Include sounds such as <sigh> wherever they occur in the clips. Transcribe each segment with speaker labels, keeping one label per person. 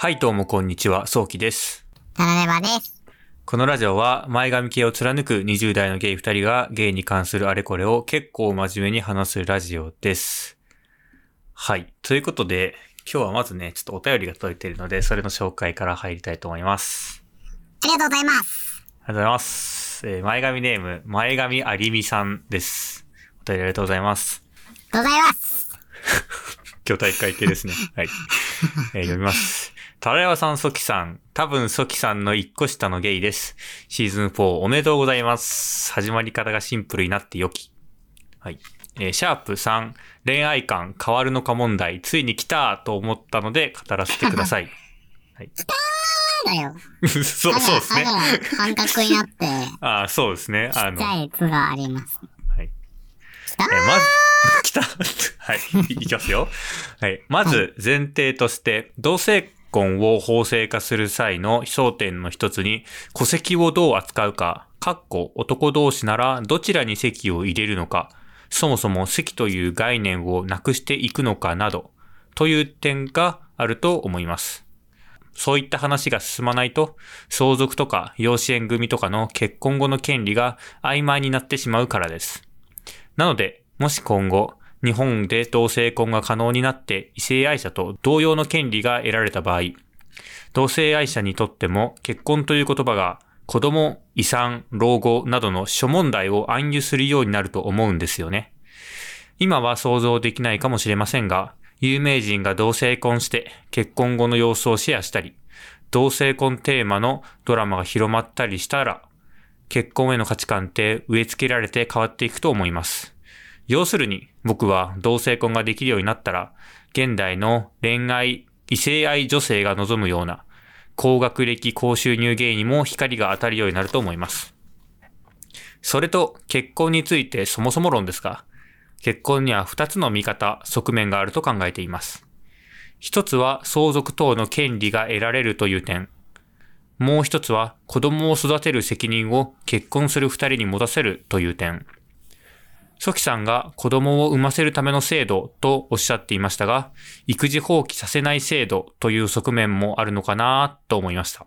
Speaker 1: はい、どうもこんにちは、そうきです。
Speaker 2: タラレバです。
Speaker 1: このラジオは前髪系を貫く20代のゲイ2人がゲイに関するあれこれを結構真面目に話すラジオです。はい。ということで、今日はまずね、ちょっとお便りが届いているので、それの紹介から入りたいと思います。
Speaker 2: ありがとうございます。
Speaker 1: ありがとうございます。えー前髪ネーム、前髪ありみさんです。お便りありがとうございます。
Speaker 2: ありがとうございます。<laughs>
Speaker 1: 今日大会系ですね。はい。えー読みます。タラヤワさん、ソキさん。多分、ソキさんの一個下のゲイです。シーズン4おめでとうございます。始まり方がシンプルになって良き。はい。えーシャープ3、恋愛観変わるのか問題、ついに来たと思ったので語らせてください。<laughs> はい。
Speaker 2: だよ。<laughs>
Speaker 1: そう、そうですね。
Speaker 2: あが半角になって、<laughs>
Speaker 1: ああ、そうですね。あの、
Speaker 2: ちっちゃい図があります。
Speaker 1: はい。
Speaker 2: 来た
Speaker 1: えーまず、来た。はい。いきますよ。はい。まず、前提として、同性婚を法制化する際の焦点の一つに、戸籍をどう扱うか、かっこ男同士ならどちらに籍を入れるのか、そもそも籍という概念をなくしていくのかなど、という点があると思います。そういった話が進まないと、相続とか養子縁組とかの結婚後の権利が曖昧になってしまうからです。なので、もし今後、日本で同性婚が可能になって異性愛者と同様の権利が得られた場合、同性愛者にとっても結婚という言葉が子供、遺産、老後などの諸問題を暗喩するようになると思うんですよね。今は想像できないかもしれませんが、有名人が同性婚して結婚後の様子をシェアしたり、同性婚テーマのドラマが広まったりしたら、結婚への価値観って植え付けられて変わっていくと思います。要するに、僕は同性婚ができるようになったら、現代の恋愛、異性愛女性が望むような、高学歴高収入ゲイにも光が当たるようになると思います。それと、結婚についてそもそも論ですが、結婚には二つの見方、側面があると考えています。一つは相続等の権利が得られるという点。もう一つは子供を育てる責任を結婚する二人に持たせるという点。ソキさんが子供を産ませるための制度とおっしゃっていましたが、育児放棄させない制度という側面もあるのかなと思いました。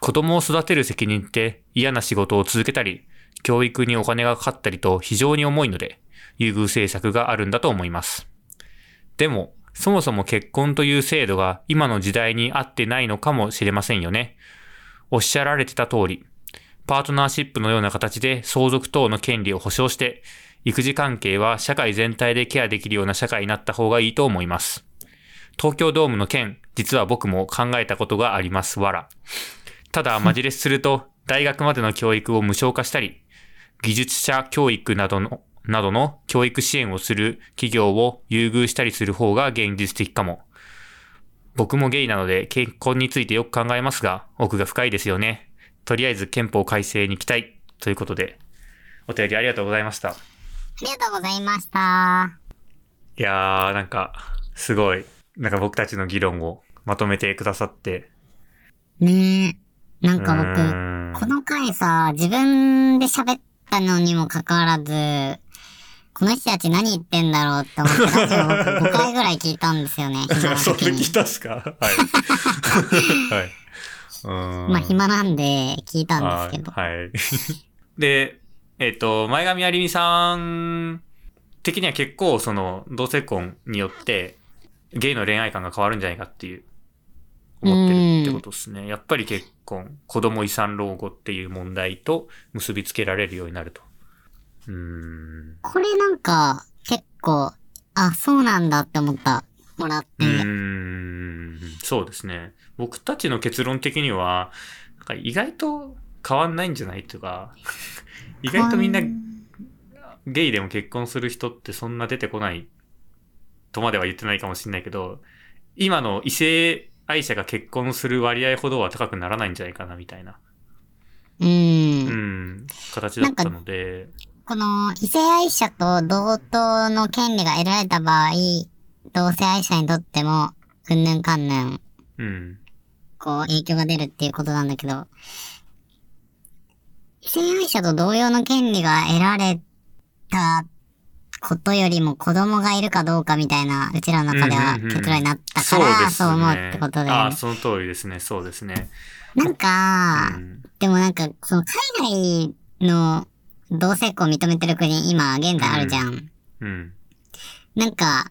Speaker 1: 子供を育てる責任って嫌な仕事を続けたり、教育にお金がかかったりと非常に重いので、優遇政策があるんだと思います。でも、そもそも結婚という制度が今の時代に合ってないのかもしれませんよね。おっしゃられてた通り、パートナーシップのような形で相続等の権利を保障して、育児関係は社会全体でケアできるような社会になった方がいいと思います。東京ドームの件、実は僕も考えたことがあります、わら。ただ、マジレスすると、大学までの教育を無償化したり、技術者教育などの、などの教育支援をする企業を優遇したりする方が現実的かも。僕もゲイなので結婚についてよく考えますが、奥が深いですよね。とりあえず憲法改正に期待ということで、お便りありがとうございました。
Speaker 2: ありがとうございました。
Speaker 1: いやー、なんか、すごい、なんか僕たちの議論をまとめてくださって。
Speaker 2: ねえ。なんか僕、この回さ、自分で喋ったのにもかかわらず、この人たち何言ってんだろうって思って、ラジオ僕5回ぐらい聞いたんですよね、<laughs>
Speaker 1: それ
Speaker 2: 時に
Speaker 1: 聞い。たっすか？はい。<laughs> はい。
Speaker 2: まあ暇なんで聞いたんですけど。
Speaker 1: はい。<laughs> で、えっ、と、前髪ありみさん的には結構その同性婚によってゲイの恋愛観が変わるんじゃないかっていう思ってるってことですね。やっぱり結婚、子供遺産老後っていう問題と結びつけられるようになると。うーん。
Speaker 2: これなんか、結構、あ、そうなんだって思った。もらって。
Speaker 1: うーんそうですね。僕たちの結論的には、なんか意外と変わんないんじゃないとか、<laughs> 意外とみんなゲイでも結婚する人ってそんな出てこないとまでは言ってないかもしれないけど、今の異性愛者が結婚する割合ほどは高くならないんじゃないかなみたいな、
Speaker 2: う。
Speaker 1: うん。ん、形だったので、
Speaker 2: この異性愛者と同等の権利が得られた場合、同性愛者にとっても、うんぬんかんぬん、
Speaker 1: うん、
Speaker 2: こう、影響が出るっていうことなんだけど、異性愛者と同様の権利が得られたことよりも子供がいるかどうかみたいな、うちらの中では
Speaker 1: うんうんうん
Speaker 2: 結論になった
Speaker 1: そ
Speaker 2: から。そう思うってことで。
Speaker 1: ああ、その通りですね。そうですね。
Speaker 2: なんか、
Speaker 1: うん
Speaker 2: でもなんか、その海外の同性婚を認めてる国、今現在あるじゃん。
Speaker 1: うん。
Speaker 2: なんか、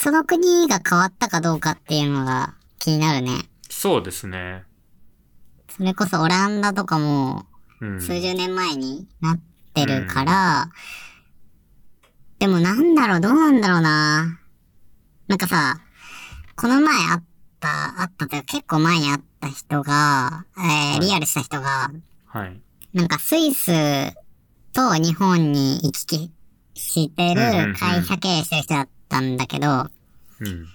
Speaker 2: その国が変わったかどうかっていうのが気になるね。
Speaker 1: そうですね。
Speaker 2: それこそオランダとかも
Speaker 1: うん。
Speaker 2: 数十年前になってるから、でもなんだろう、どうなんだろうな。なんかさ、この前会った、会ったというか結構前に会った人が、えー、リアルした人が、
Speaker 1: はい。
Speaker 2: なんかスイスと日本に行き来して
Speaker 1: うんうんうん
Speaker 2: る会社経営してる人だったんだけど、
Speaker 1: うん。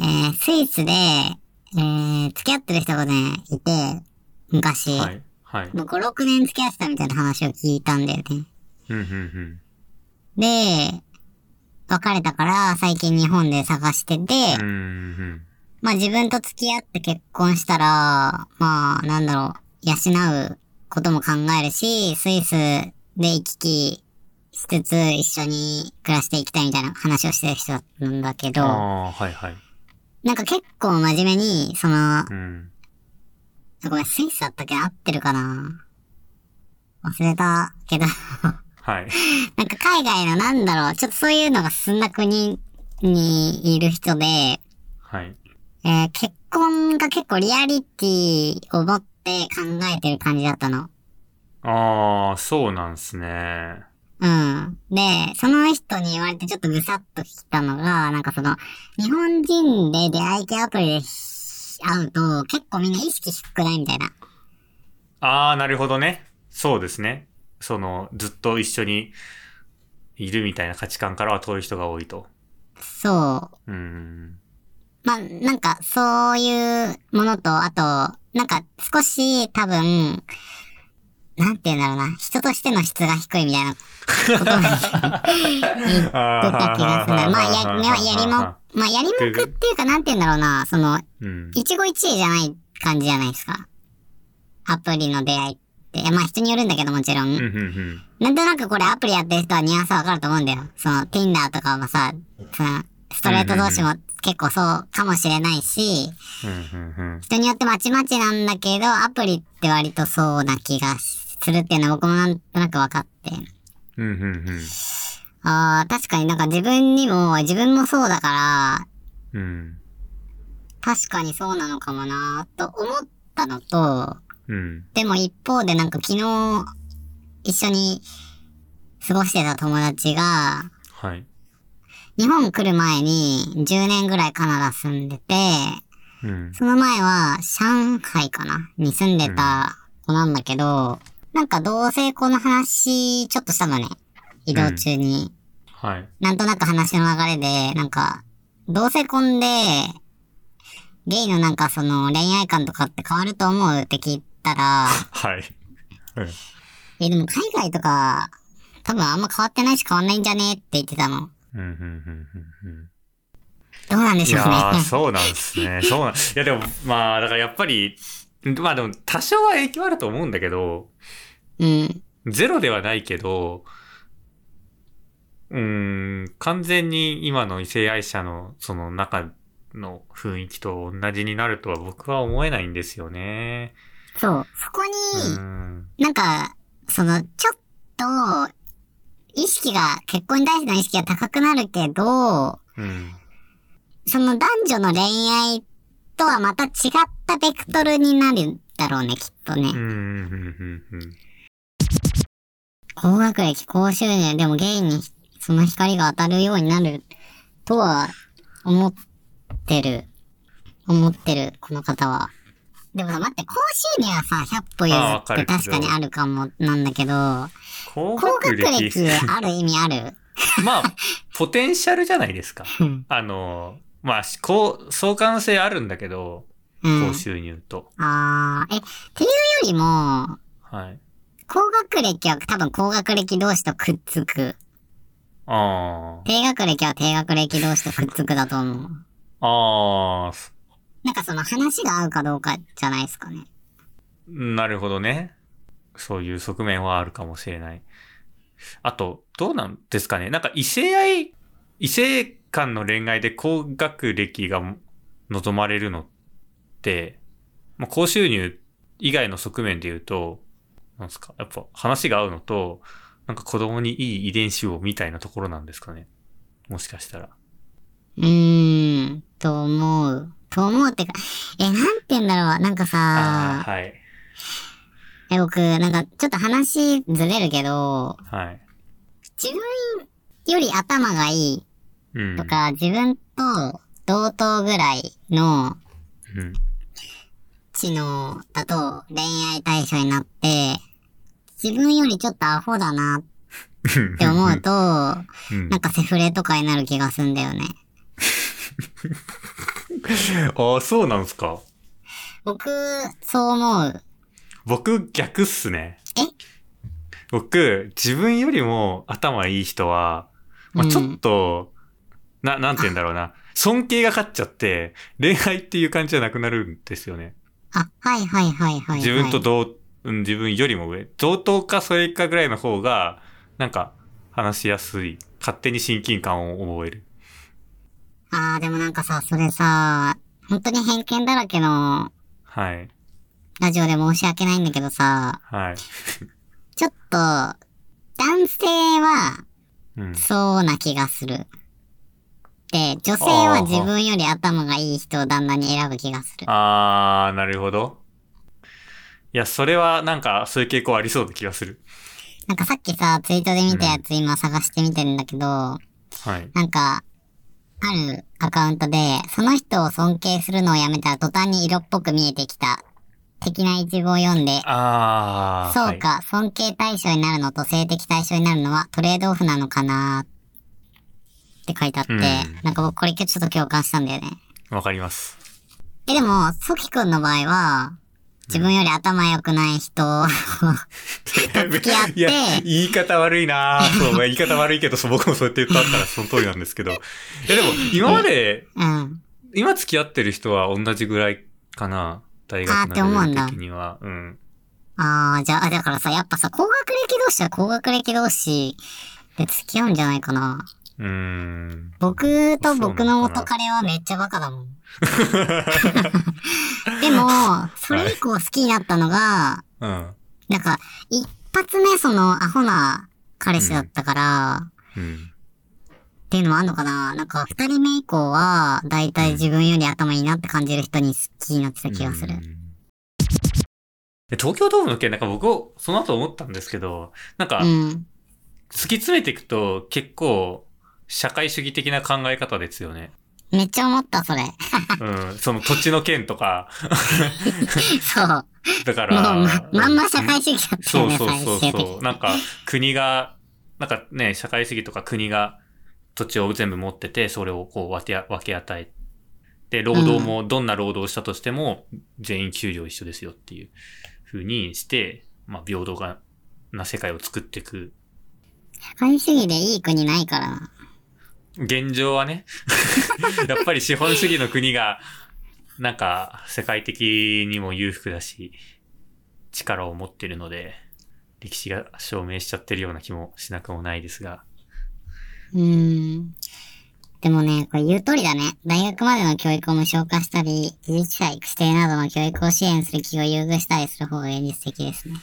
Speaker 2: えー、スイスで、えー、付き合ってる人がね、いて、昔、
Speaker 1: はい。はい。
Speaker 2: もう5、6年付き合ってたみたいな話を聞いたんだよね。
Speaker 1: うん、うん、
Speaker 2: で、別れたから最近日本で探してて、
Speaker 1: うん。うん、うん。
Speaker 2: まあ自分と付き合って結婚したら、まあなんだろう、養うことも考えるし、スイスで行き来しつつ一緒に暮らしていきたいみたいな話をしてる人なんだけど、
Speaker 1: ああ、はい、はい。
Speaker 2: なんか結構真面目に、その、
Speaker 1: うん。
Speaker 2: ごめん、スイスだったっけ？合ってるかな？忘れたけど、
Speaker 1: はい。<laughs>
Speaker 2: なんか海外のなんだろう、ちょっとそういうのが進んだ国にいる人で、
Speaker 1: はい。
Speaker 2: えー結婚が結構リアリティを持って考えてる感じだったの。
Speaker 1: ああ、そうなんすね。
Speaker 2: うん。で、その人に言われてちょっとぐさっときたのが、なんかその、日本人で出会い系アプリで会うと、結構みんな意識低くないみたいな。
Speaker 1: ああ、なるほどね。そうですね。その、ずっと一緒にいるみたいな価値観からは遠い人が多いと。
Speaker 2: そう。
Speaker 1: うん。
Speaker 2: まあ、なんか、そういうものと、あと、なんか、少し、多分、なんて言うんだろうな、人としての質が低いみたいなことを言ってた気がするな。まあ、や、まあ、やりも、まあ、やりもくっていうか、なんて言うんだろうな、その、
Speaker 1: うん。
Speaker 2: 一期一会じゃない感じじゃないですか。アプリの出会いって。まあ、人によるんだけど、もちろん。なんとなくこれアプリやってる人はニュアンスわかると思うんだよ。その、Tinder とかもさ、その、ストレート同士も結構そうかもしれないし、人によってまちまちなんだけど、アプリって割とそうな気がするっていうのは僕もなんとなく分かって。
Speaker 1: うん。うん、うん、うん。
Speaker 2: ああ、確かになんか自分にも、自分もそうだから、
Speaker 1: うん。
Speaker 2: 確かにそうなのかもなと思ったのと、
Speaker 1: うん。
Speaker 2: でも一方でなんか昨日一緒に過ごしてた友達が、
Speaker 1: はい。
Speaker 2: 日本来る前に10年ぐらいカナダ住んでて、
Speaker 1: うん。
Speaker 2: その前は上海かなに住んでた子なんだけど、なんか同性婚の話ちょっとしたのね。移動中に。
Speaker 1: はい。
Speaker 2: なんとなく話の流れで、なんか、同性婚で、ゲイのなんかその恋愛観とかって変わると思うって聞いたら、
Speaker 1: はい。うん。
Speaker 2: え、でも海外とか、多分あんま変わってないし変わんないんじゃねって言ってたの。
Speaker 1: うん、うん、うん、うん。
Speaker 2: どうなんで
Speaker 1: い
Speaker 2: しょうね。
Speaker 1: やー、そうなんですね。<laughs> そうなん、いやでも、まあ、だからやっぱり、まあでも多少は影響あると思うんだけど、
Speaker 2: うん。
Speaker 1: ゼロではないけど、うーん、完全に今の異性愛者のその中の雰囲気と同じになるとは僕は思えないんですよね。
Speaker 2: そう。そこ
Speaker 1: う
Speaker 2: に、
Speaker 1: ん。
Speaker 2: なんか、その、ちょっと、意識が、結婚に対しての意識が高くなるけど、
Speaker 1: うん。
Speaker 2: その男女の恋愛とはまた違ったベクトルになるんだろうね、きっとね
Speaker 1: うん、う。ん、うん、うん。
Speaker 2: 高学歴、高収入、でもゲイにその光が当たるようになるとは思ってる。思ってる、この方は。でもさ、待って、高収入はさ、100歩譲って確かにあるかもなんだけど、
Speaker 1: 高
Speaker 2: 高学
Speaker 1: 学
Speaker 2: 歴
Speaker 1: 歴。
Speaker 2: ある意味ある？<laughs>
Speaker 1: まあ、ポテンシャルじゃないですか。
Speaker 2: うん。
Speaker 1: あの、まあ、こう、相関性あるんだけど、
Speaker 2: うん
Speaker 1: 高収入と。
Speaker 2: あー、え、っていうよりも、
Speaker 1: はい。
Speaker 2: 高学歴は多分高学歴同士とくっつく。
Speaker 1: あ
Speaker 2: 低学歴は低学歴同士とくっつくだと思う。
Speaker 1: あ。ああ、
Speaker 2: なんかその話が合うかどうかじゃないですかね。
Speaker 1: なるほどね。そういう側面はあるかもしれない。あと、どうなんですかねなんか異性愛、異性間の恋愛で高学歴が望まれるのって、まあ、高収入以外の側面で言うと、なんですか？やっぱ話が合うのと、なんか子供にいい遺伝子をみたいなところなんですかね？もしかしたら。
Speaker 2: うーん、と思う。と思うってか、え、なんて言うんだろう？なんか
Speaker 1: あ
Speaker 2: さ
Speaker 1: あ、、はい。
Speaker 2: え、僕、なんか、ちょっと話ずれるけど、
Speaker 1: はい。
Speaker 2: 自分より頭がいい
Speaker 1: うん。
Speaker 2: とか、自分と同等ぐらいの
Speaker 1: うん。
Speaker 2: 知能だと恋愛対象になって、自分よりちょっとアホだなって思うと、
Speaker 1: うん
Speaker 2: なんかセフレとかになる気がすんだよね。
Speaker 1: ああ、そうなんですか？
Speaker 2: 僕、そう思う。
Speaker 1: 僕逆っすね。
Speaker 2: え？
Speaker 1: 僕、自分よりも頭いい人は、まあ、
Speaker 2: うん
Speaker 1: ちょっと、な、なんて言うんだろうな。尊敬が勝っちゃって、恋愛っていう感じじゃなくなるんですよね。
Speaker 2: あ、はいはいはいはい、はい。
Speaker 1: 自分と同、うん、自分よりも上。同等かそれかぐらいの方が、なんか、話しやすい。勝手に親近感を覚える。
Speaker 2: あー、でもなんかさ、それさ、本当に偏見だらけの
Speaker 1: はい。
Speaker 2: ラジオで申し訳ないんだけどさ、
Speaker 1: はい。
Speaker 2: ちょっと、男性は
Speaker 1: うん。
Speaker 2: そうな気がする。で、女性は自分より頭がいい人を旦那に選ぶ気がする。
Speaker 1: あー、なるほど。いや、それはなんか、そういう傾向ありそうな気がする。
Speaker 2: なんかさっきさ、ツイートで見たやつ今探してみてるんだけど、
Speaker 1: はい。
Speaker 2: なんか、あるアカウントで、その人を尊敬するのをやめたら途端に色っぽく見えてきた。的な一語を読んで、
Speaker 1: あー。
Speaker 2: そうか、尊敬対象になるのと性的対象になるのはトレードオフなのかなって書いてあって、
Speaker 1: うん
Speaker 2: なんか僕これちょっと共感したんだよね。
Speaker 1: はい。わかります。
Speaker 2: え、でも、ソキ君の場合は、自分より頭良くない人を <laughs> 付き合って
Speaker 1: いや、言い方悪いなぁそう、言い方悪いけど、僕もそうやって言ったらその通りなんですけど。<laughs> いや、でも、今まで、
Speaker 2: うん。
Speaker 1: 今付き合ってる人は同じぐらいかな？大学のレベル的には。うん。
Speaker 2: ああ、じゃあ、だからさ、やっぱさ、高学歴同士は高学歴同士で付き合うんじゃないかな。
Speaker 1: うーん。
Speaker 2: 僕と僕の元彼はめっちゃバカだもん。でも、それ以降好きになったのが、
Speaker 1: うん。
Speaker 2: なんか、一発目そのアホな彼氏だったから、
Speaker 1: うん。
Speaker 2: っていうのもあんのかななんか、二人目以降は、だいたい自分より頭いいなって感じる人に好きになってた気がする
Speaker 1: う。んで東京ドームの件、なんか僕、その後思ったんですけど、なんか、
Speaker 2: うん。
Speaker 1: 突き詰めていくと結構、社会主義的な考え方ですよね。
Speaker 2: めっちゃ思った、それ。
Speaker 1: うん。その土地の件とか、
Speaker 2: そう。も
Speaker 1: だか
Speaker 2: う、
Speaker 1: ら。
Speaker 2: ま、まんま社会主義だったよね、
Speaker 1: そうそうそうそう。なんか、国が、なんかね、社会主義とか国が土地を全部持ってて、それをこう分け、分け与えで、労働もどんな労働をしたとしても、全員給料一緒ですよっていう風にして、まあ、平等が、な世界を作っていく。
Speaker 2: 社会主義でいい国ないからな。
Speaker 1: 現状はね、<laughs> やっぱり資本主義の国が、なんか、世界的にも裕福だし、力を持ってるので、歴史が証明しちゃってるような気もしなくもないですが。
Speaker 2: うーん。でもね、これ言う通りだね。大学までの教育を無償化したり、技術者育成などの教育を支援する企業を優遇したりする方が現実的ですね。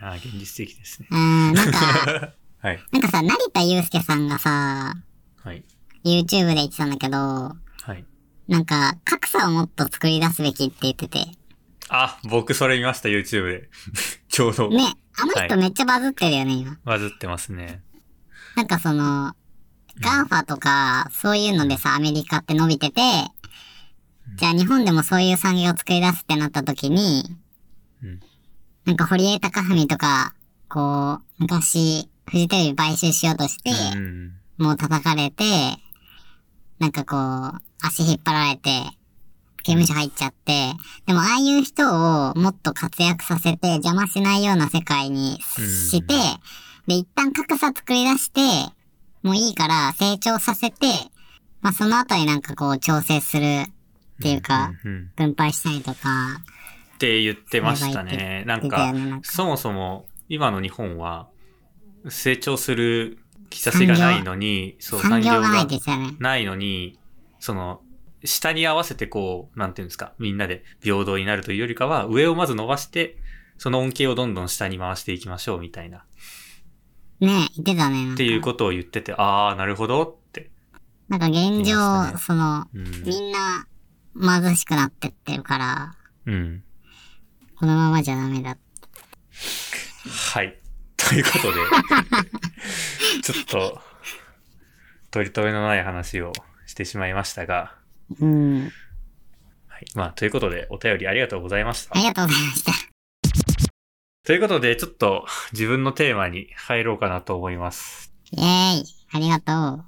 Speaker 1: ああ、現実的ですね。
Speaker 2: うーん、なんか、<laughs>
Speaker 1: はい。
Speaker 2: なんかさ、成田祐介さんがさ、
Speaker 1: はい。
Speaker 2: YouTube で言ってたんだけど、
Speaker 1: はい。
Speaker 2: なんか、格差をもっと作り出すべきって言ってて。
Speaker 1: あ、僕それ見ました、YouTube で。<laughs> ちょうど。
Speaker 2: ね、あの
Speaker 1: はい
Speaker 2: 人めっちゃバズってるよね、今。
Speaker 1: バズってますね。
Speaker 2: なんかその、 GAFA とか、そういうのでさ、アメリカって伸びてて、じゃあ日本でもそういう産業を作り出すってなった時に、
Speaker 1: うん
Speaker 2: なんか堀江貴文とか、こう、昔、フジテレビ買収しようとして、
Speaker 1: うん。
Speaker 2: もう叩かれて、なんかこう、足引っ張られて、刑務所入っちゃって、でもああいう人をもっと活躍させて邪魔しないような世界にして、で、一旦格差作り出して、もういいから成長させて、まあその後になんかこう調整するっていうか、分配したりとか、
Speaker 1: って言ってましたねなん、か。そもそも、今の日本は、成長する兆しがないのに、そう、
Speaker 2: 産業がないですよね。
Speaker 1: ないのに、その、下に合わせてこう、なんていうんですか、みんなで平等になるというよりかは、上をまず伸ばして、その恩恵をどんどん下に回していきましょうみたいな、っ
Speaker 2: ね言ってたね。なんか
Speaker 1: ていうことを言ってて、あー、なるほどって。
Speaker 2: なんか現状、
Speaker 1: ね
Speaker 2: その、
Speaker 1: うん。
Speaker 2: みんな貧しくなってってるから、
Speaker 1: うん。
Speaker 2: このままじゃダメだ。
Speaker 1: はい。ということで、<laughs> <laughs> ちょっと、取り留めのない話をしてしまいましたが、
Speaker 2: うん。
Speaker 1: はい。まあ、ということで、お便りありがとうございました
Speaker 2: あ。りがとうございました。
Speaker 1: ということで、ちょっと自分のテーマに入ろうかなと思います。
Speaker 2: イェーイ。ありがとう。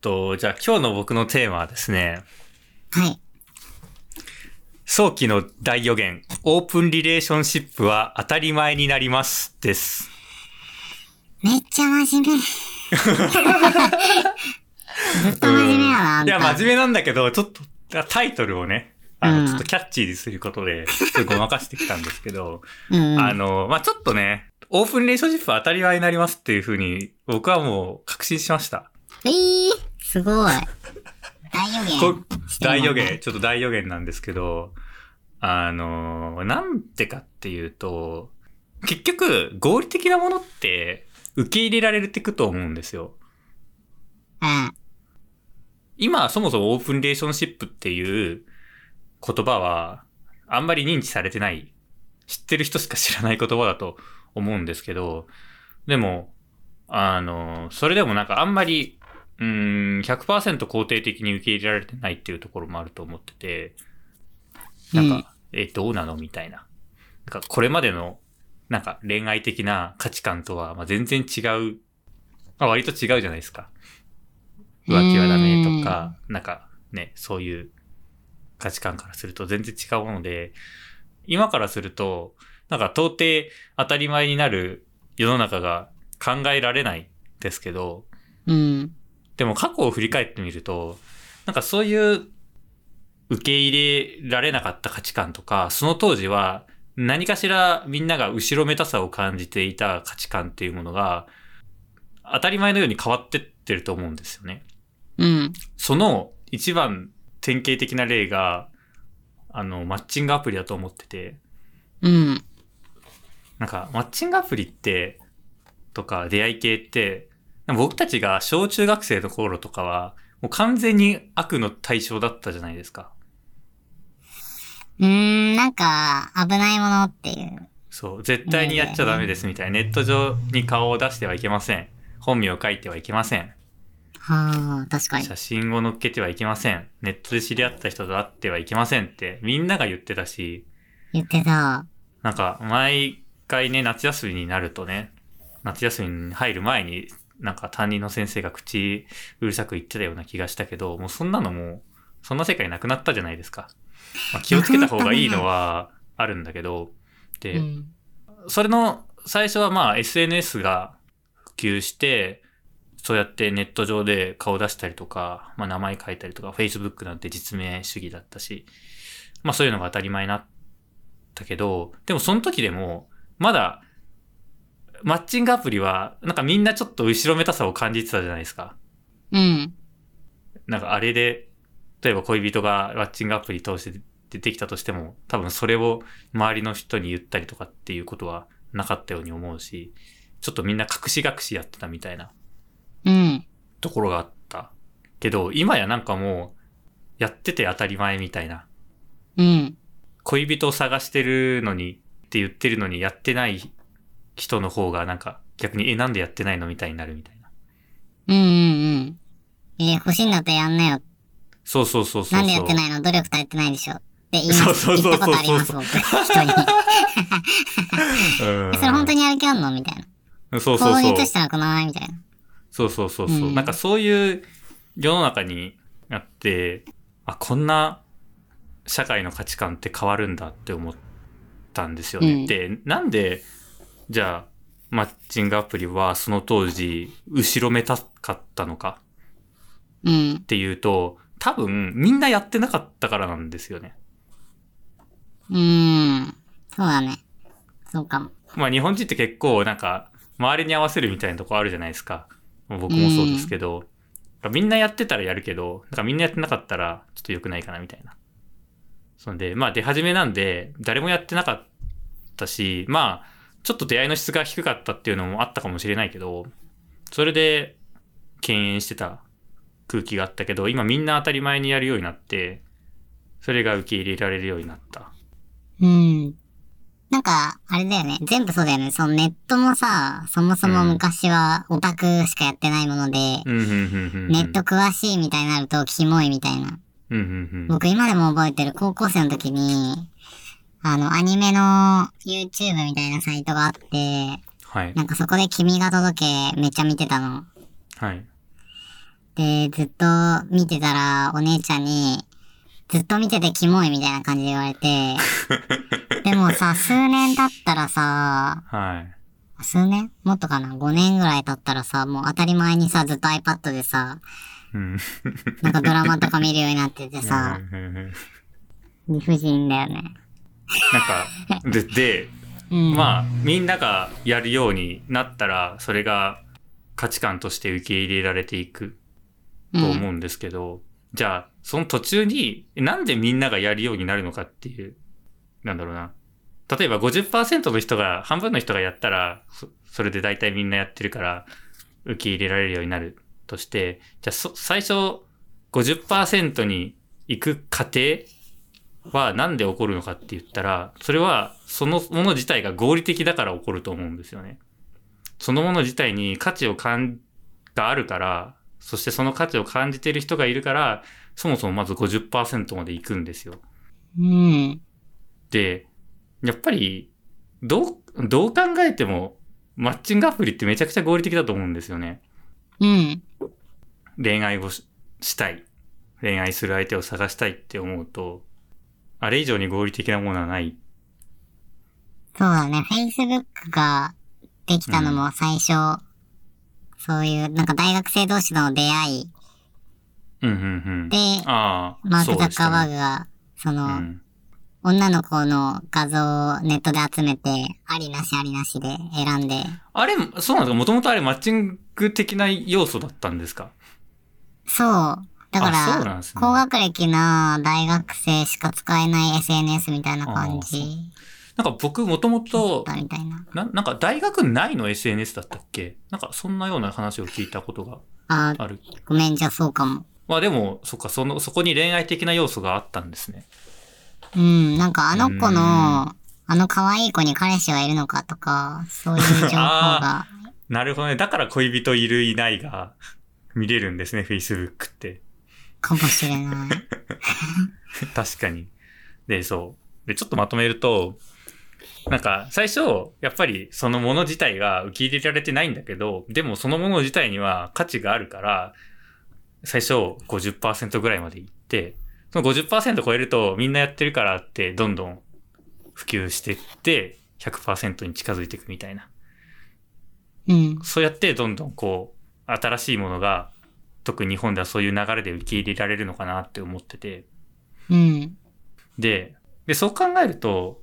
Speaker 1: と、じゃあ今日の僕のテーマはですね、
Speaker 2: はい。
Speaker 1: 早期の大予言、オープンリレーションシップは当たり前になります。です。
Speaker 2: めっちゃ真面目。ずっと真面目やな、
Speaker 1: いや、
Speaker 2: た。
Speaker 1: 真面目なんだけど、ちょっと、タイトルをね、あの、
Speaker 2: うん
Speaker 1: ちょっとキャッチーにすることで、ちょっとごまかしてきたんですけど、
Speaker 2: うん。
Speaker 1: あの、まあ、ちょっとね、オープンリレーションシップは当たり前になりますっていうふうに、僕はもう確信しました。
Speaker 2: えー、すごい。大予
Speaker 1: こ
Speaker 2: 言。
Speaker 1: 大予言、ちょっと大予言なんですけど、あの、なんてかっていうと、結局、合理的なものって受け入れられていくと思うんですよ。
Speaker 2: うん。
Speaker 1: 今、そもそもオープンリレーションシップっていう言葉は、あんまり認知されてない、知ってる人しか知らない言葉だと思うんですけど、でも、あの、それでもなんかあんまり、うーん、100%肯定的に受け入れられてないっていうところもあると思ってて、なんか、え、どうなの？みたいな。なんか、これまでの、なんか恋愛的な価値観とは、まあ、全然違う、まあ、割と違うじゃないですか。浮気はダメとか、なんかね、そういう価値観からすると全然違うもので、今からすると、なんか到底当たり前になる世の中が考えられないですけど、
Speaker 2: うん。
Speaker 1: でも過去を振り返ってみると、なんかそういう受け入れられなかった価値観とか、その当時は何かしらみんなが後ろめたさを感じていた価値観っていうものが、当たり前のように変わってってると思うんですよね。
Speaker 2: うん。
Speaker 1: その一番典型的な例が、あの、マッチングアプリだと思ってて、
Speaker 2: うん。
Speaker 1: なんか、マッチングアプリって、とか出会い系って、僕たちが小中学生の頃とかは、もう完全に悪の対象だったじゃないですか。
Speaker 2: うーん、なんか、危ないものっていう。
Speaker 1: そう、絶対にやっちゃダメですみたいな。ネット上に顔を出してはいけません。本名を書いてはいけません。
Speaker 2: はあ、確かに。
Speaker 1: 写真を載っけてはいけません。ネットで知り合った人と会ってはいけませんって、みんなが言ってたし、
Speaker 2: 言ってた。
Speaker 1: なんか、毎回ね、夏休みになるとね、夏休みに入る前に、なんか担任の先生が口うるさく言ってたような気がしたけど、もうそんなのもう、そんな世界なくなったじゃないですか。まあ、気をつけた方がいいのはあるんだけど、で、
Speaker 2: うん。
Speaker 1: それの最初はまあ SNS が普及して、そうやってネット上で顔出したりとか、まあ名前書いたりとか、Facebook なんて実名主義だったし、まあそういうのが当たり前になったけど、でもその時でも、まだ、マッチングアプリは、なんかみんなちょっと後ろめたさを感じてたじゃないですか。
Speaker 2: うん。
Speaker 1: なんかあれで、例えば恋人がマッチングアプリ通して出てきたとしても、多分それを周りの人に言ったりとかっていうことはなかったように思うし、ちょっとみんな隠し隠しやってたみたいな
Speaker 2: うん。
Speaker 1: ところがあった。けど、今やなんかもう、やってて当たり前みたいな。
Speaker 2: うん。
Speaker 1: 恋人を探してるのにって言ってるのにやってない人の方がなんか逆に、え、なんでやってないのみたいになるみたいな。
Speaker 2: うんうんうん。えー欲しいんだったらやんなよ。
Speaker 1: そうそうそうそうそう。
Speaker 2: なんでやってないの？努力足りてないでしょ。って言います。
Speaker 1: そうそうそうそう
Speaker 2: 言ったことあります、僕。人に。
Speaker 1: うん <laughs>
Speaker 2: それ本当にやる気あんの？みたいな。
Speaker 1: そうそうそう
Speaker 2: 行動に移。したらくないみたいな。
Speaker 1: そうそうそうそう。
Speaker 2: うん
Speaker 1: なんかそういう世の中にあって、あ、こんな社会の価値観って変わるんだって思ったんですよね。
Speaker 2: うん
Speaker 1: で、なんで、じゃあ、マッチングアプリはその当時、後ろめたかったのか
Speaker 2: うん
Speaker 1: っ。ていうと、多分みんなやってなかったからなんですよね。
Speaker 2: うーん。そうだね。そうかも。
Speaker 1: まあ日本人って結構なんか、周りに合わせるみたいなとこあるじゃないですか。僕もそうですけど、みんなやってたらやるけど、なんかみんなやってなかったらちょっと良くないかなみたいな。そんで、まあ出始めなんで、誰もやってなかったし、まあ、ちょっと出会いの質が低かったっていうのもあったかもしれないけど、それで敬遠してた空気があったけど、今みんな当たり前にやるようになって、それが受け入れられるようになった。
Speaker 2: うん。なんか、あれだよね。全部そうだよね。そのネットもさ、そもそも昔はオタクしかやってないもので。ネット詳しいみたいになるとキモいみたいな。
Speaker 1: うん、うん、うん。
Speaker 2: 僕今でも覚えてる高校生の時に、あの、アニメの YouTube みたいなサイトがあって、
Speaker 1: はい。
Speaker 2: なんかそこで君が届けめっちゃ見てたの。
Speaker 1: はい。
Speaker 2: で、ずっと見てたらお姉ちゃんに、ずっと見ててキモいみたいな感じで言われて、<laughs> でもさ、数年経ったらさ、
Speaker 1: はい。
Speaker 2: 数年？もっとかな ?5 年ぐらい経ったらさ、もう当たり前にさ、ずっと iPad でさ、
Speaker 1: うん。
Speaker 2: なんかドラマとか見るようになっててさ、<laughs> 理不尽だよね。
Speaker 1: なんか、で、で、
Speaker 2: うん。
Speaker 1: まあ、みんながやるようになったら、それが価値観として受け入れられていくと思うんですけど、じゃあ、その途中に、なんでみんながやるようになるのかっていう、なんだろうな。例えば50%の人が、半分の人がやったら、それで大体みんなやってるから、受け入れられるようになるとして、じゃあ、最初、50%に行く過程はなんで起こるのかって言ったら、それはそのもの自体が合理的だから起こると思うんですよね。そのもの自体に価値を感、があるから、そしてその価値を感じている人がいるから、そもそもまず50%まで行くんですよ。
Speaker 2: うん。
Speaker 1: で、やっぱり、どう、どう考えても、マッチングアプリってめちゃくちゃ合理的だと思うんですよね。
Speaker 2: うん。
Speaker 1: 恋愛をししたい。恋愛する相手を探したいって思うと、あれ以上に合理的なものはない。
Speaker 2: そうだね。Facebook ができたのも最初、そういう、なんか大学生同士の出会い
Speaker 1: うん、うん、うん。
Speaker 2: で、マーク・ザッカーバー
Speaker 1: グ。
Speaker 2: グが、その、
Speaker 1: うん。
Speaker 2: 女の子の画像をネットで集めて、ありなしありなしで選んで、
Speaker 1: あれ、そうなんですか？もともとあれマッチング的な要素だったんですか？
Speaker 2: そう。だから、
Speaker 1: ね
Speaker 2: 高学歴な大学生しか使えない SNS みたいな感じ
Speaker 1: なんか僕もともと
Speaker 2: な。
Speaker 1: んか大学内の SNS だったっけ？なんかそんなような話を聞いたことが
Speaker 2: あ
Speaker 1: ある。
Speaker 2: ごめん、じゃあそうかも。
Speaker 1: まあでも、そっか、その、そこに恋愛的な要素があったんですね。
Speaker 2: うん、なんかあの子
Speaker 1: うん
Speaker 2: の、あの可愛い子に彼氏はいるのかとか、そういう情報が。<laughs>
Speaker 1: なるほどね。だから恋人いるいないが見れるんですね、Facebook って。
Speaker 2: かもしれない。<laughs>
Speaker 1: 確かに。で、そう。で、ちょっとまとめると、なんか、最初、やっぱりそのもの自体が受け入れられてないんだけど、でもそのもの自体には価値があるから、最初50%ぐらいまで行って、その50%超えるとみんなやってるからってどんどん普及していって、100%に近づいていくみたいな。
Speaker 2: うん。
Speaker 1: そうやってどんどんこう、新しいものが、特に日本ではそういう流れで受け入れられるのかなって思ってて、
Speaker 2: うん。
Speaker 1: で、で、そう考えると、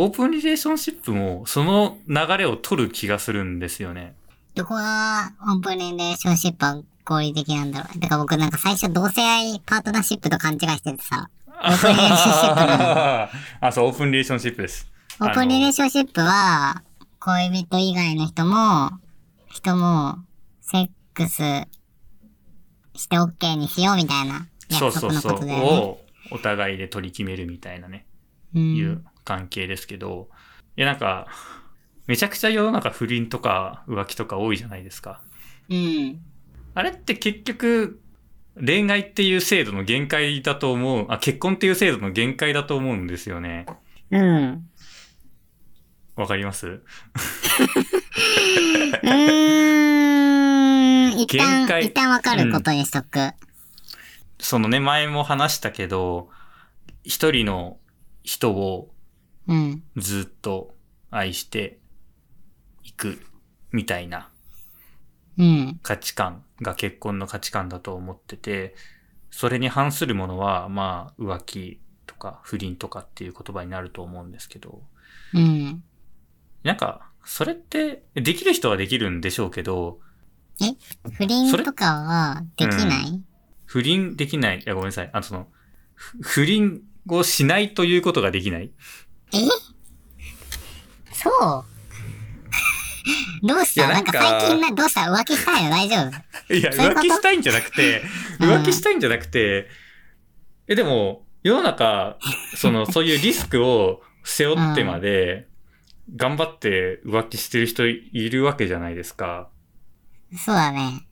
Speaker 1: オープンリレーションシップもその流れを取る気がするんですよね。
Speaker 2: どこがオープンリレーションシップは合理的なんだろう。だから僕なんか最初同性愛パートナーシップと勘違いしててさ、オープンリレーションシップ。
Speaker 1: あ、そう、オープンリレーションシップです。
Speaker 2: オープンリレーションシップは、恋人以外の人も、人も、セックスして OK にしようみたいな
Speaker 1: そう
Speaker 2: 約束の
Speaker 1: そうそう。
Speaker 2: ことだよね。
Speaker 1: をお互いで取り決めるみたいなね、
Speaker 2: う。
Speaker 1: いうん関係ですけど、いやなんか、めちゃくちゃ世の中不倫とか浮気とか多いじゃないですか。
Speaker 2: うん。
Speaker 1: あれって結局、恋愛っていう制度の限界だと思う、あ、結婚っていう制度の限界だと思うんですよね。
Speaker 2: うん。
Speaker 1: わかります？
Speaker 2: うーん。一
Speaker 1: 限
Speaker 2: 旦、
Speaker 1: 界
Speaker 2: 一旦わかることにしとく。
Speaker 1: そのね、前も話したけど、一人の人を
Speaker 2: うん。
Speaker 1: ずっと愛していくみたいな
Speaker 2: うん。
Speaker 1: 価値観が結婚の価値観だと思ってて、それに反するものは、まあ、浮気とか不倫とかっていう言葉になると思うんですけど、
Speaker 2: うん。
Speaker 1: なんか、それって、できる人はできるんでしょうけど、
Speaker 2: え？不倫とかはできない？
Speaker 1: 不倫できない、いやごめんなさい、あのその、ふ不倫をしないということができない
Speaker 2: え？<laughs> そう。どうした？なん
Speaker 1: か。
Speaker 2: か最近な、どうした？浮気したいの大丈夫？<laughs>
Speaker 1: いや、浮気したいんじゃなくて、<laughs>
Speaker 2: うん。
Speaker 1: 浮気したいんじゃなくて、え、でも、世の中、その、そういうリスクを背負ってまで、頑張って浮気してる人いるわけじゃないですか。
Speaker 2: そうだね。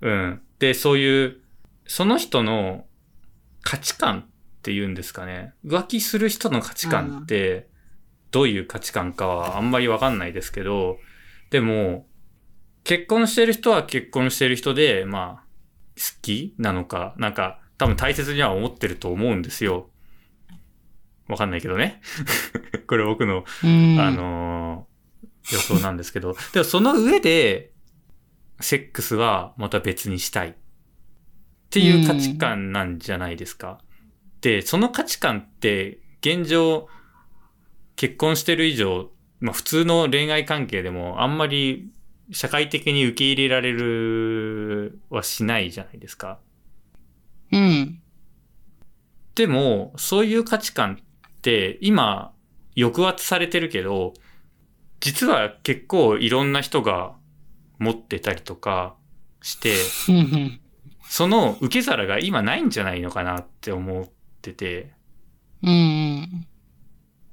Speaker 1: うん。で、そういう、その人の価値観っていうんですかね。浮気する人の価値観って、どういう価値観かはあんまりわかんないですけど、でも、結婚してる人は結婚してる人で、まあ、好きなのか、なんか、多分大切には思ってると思うんですよ。わかんないけどね。<laughs> これ僕の
Speaker 2: うん。
Speaker 1: あのー予想なんですけど、でもその上で、セックスはまた別にしたい。っていう価値観なんじゃないですか。で、その価値観って、現状、結婚してる以上、まあ普通の恋愛関係でもあんまり社会的に受け入れられるはしないじゃないですか。
Speaker 2: うん。
Speaker 1: でも、そういう価値観って今抑圧されてるけど、実は結構いろんな人が持ってたりとかして、
Speaker 2: うん
Speaker 1: その受け皿が今ないんじゃないのかなって思ってて、
Speaker 2: うん。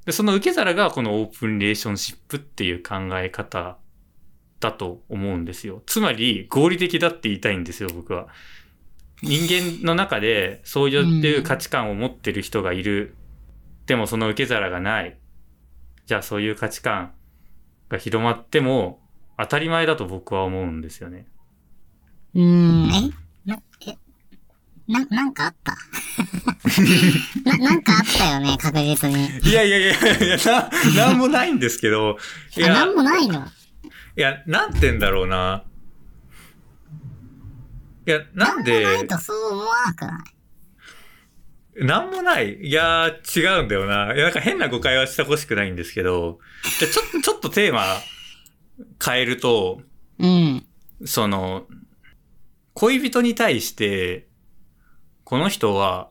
Speaker 1: でその受け皿がこのオープンリレーションシップっていう考え方だと思うんですよ。つまり合理的だって言いたいんですよ、僕は。人間の中でそういう価値観を持ってる人がいる。でもその受け皿がない。じゃあそういう価値観が広まっても当たり前だと僕は思うんですよね。
Speaker 2: うん。えな、え、な、なんかあった？<laughs> な、なんかあったよね、<laughs> 確実に。
Speaker 1: いやいやいやいや、な、なんもないんですけど。い <laughs>
Speaker 2: あ、
Speaker 1: や
Speaker 2: なんもないの？
Speaker 1: いや、なんて言うんだろうな。いや、なんで、
Speaker 2: ないとそう思わなくない？
Speaker 1: なんもない。いやー、違うんだよな。いや、なんか変な誤解はしてほしくないんですけど、じゃあちょっと、ちょっとテーマ変えると、
Speaker 2: うん。
Speaker 1: その、恋人に対して、この人は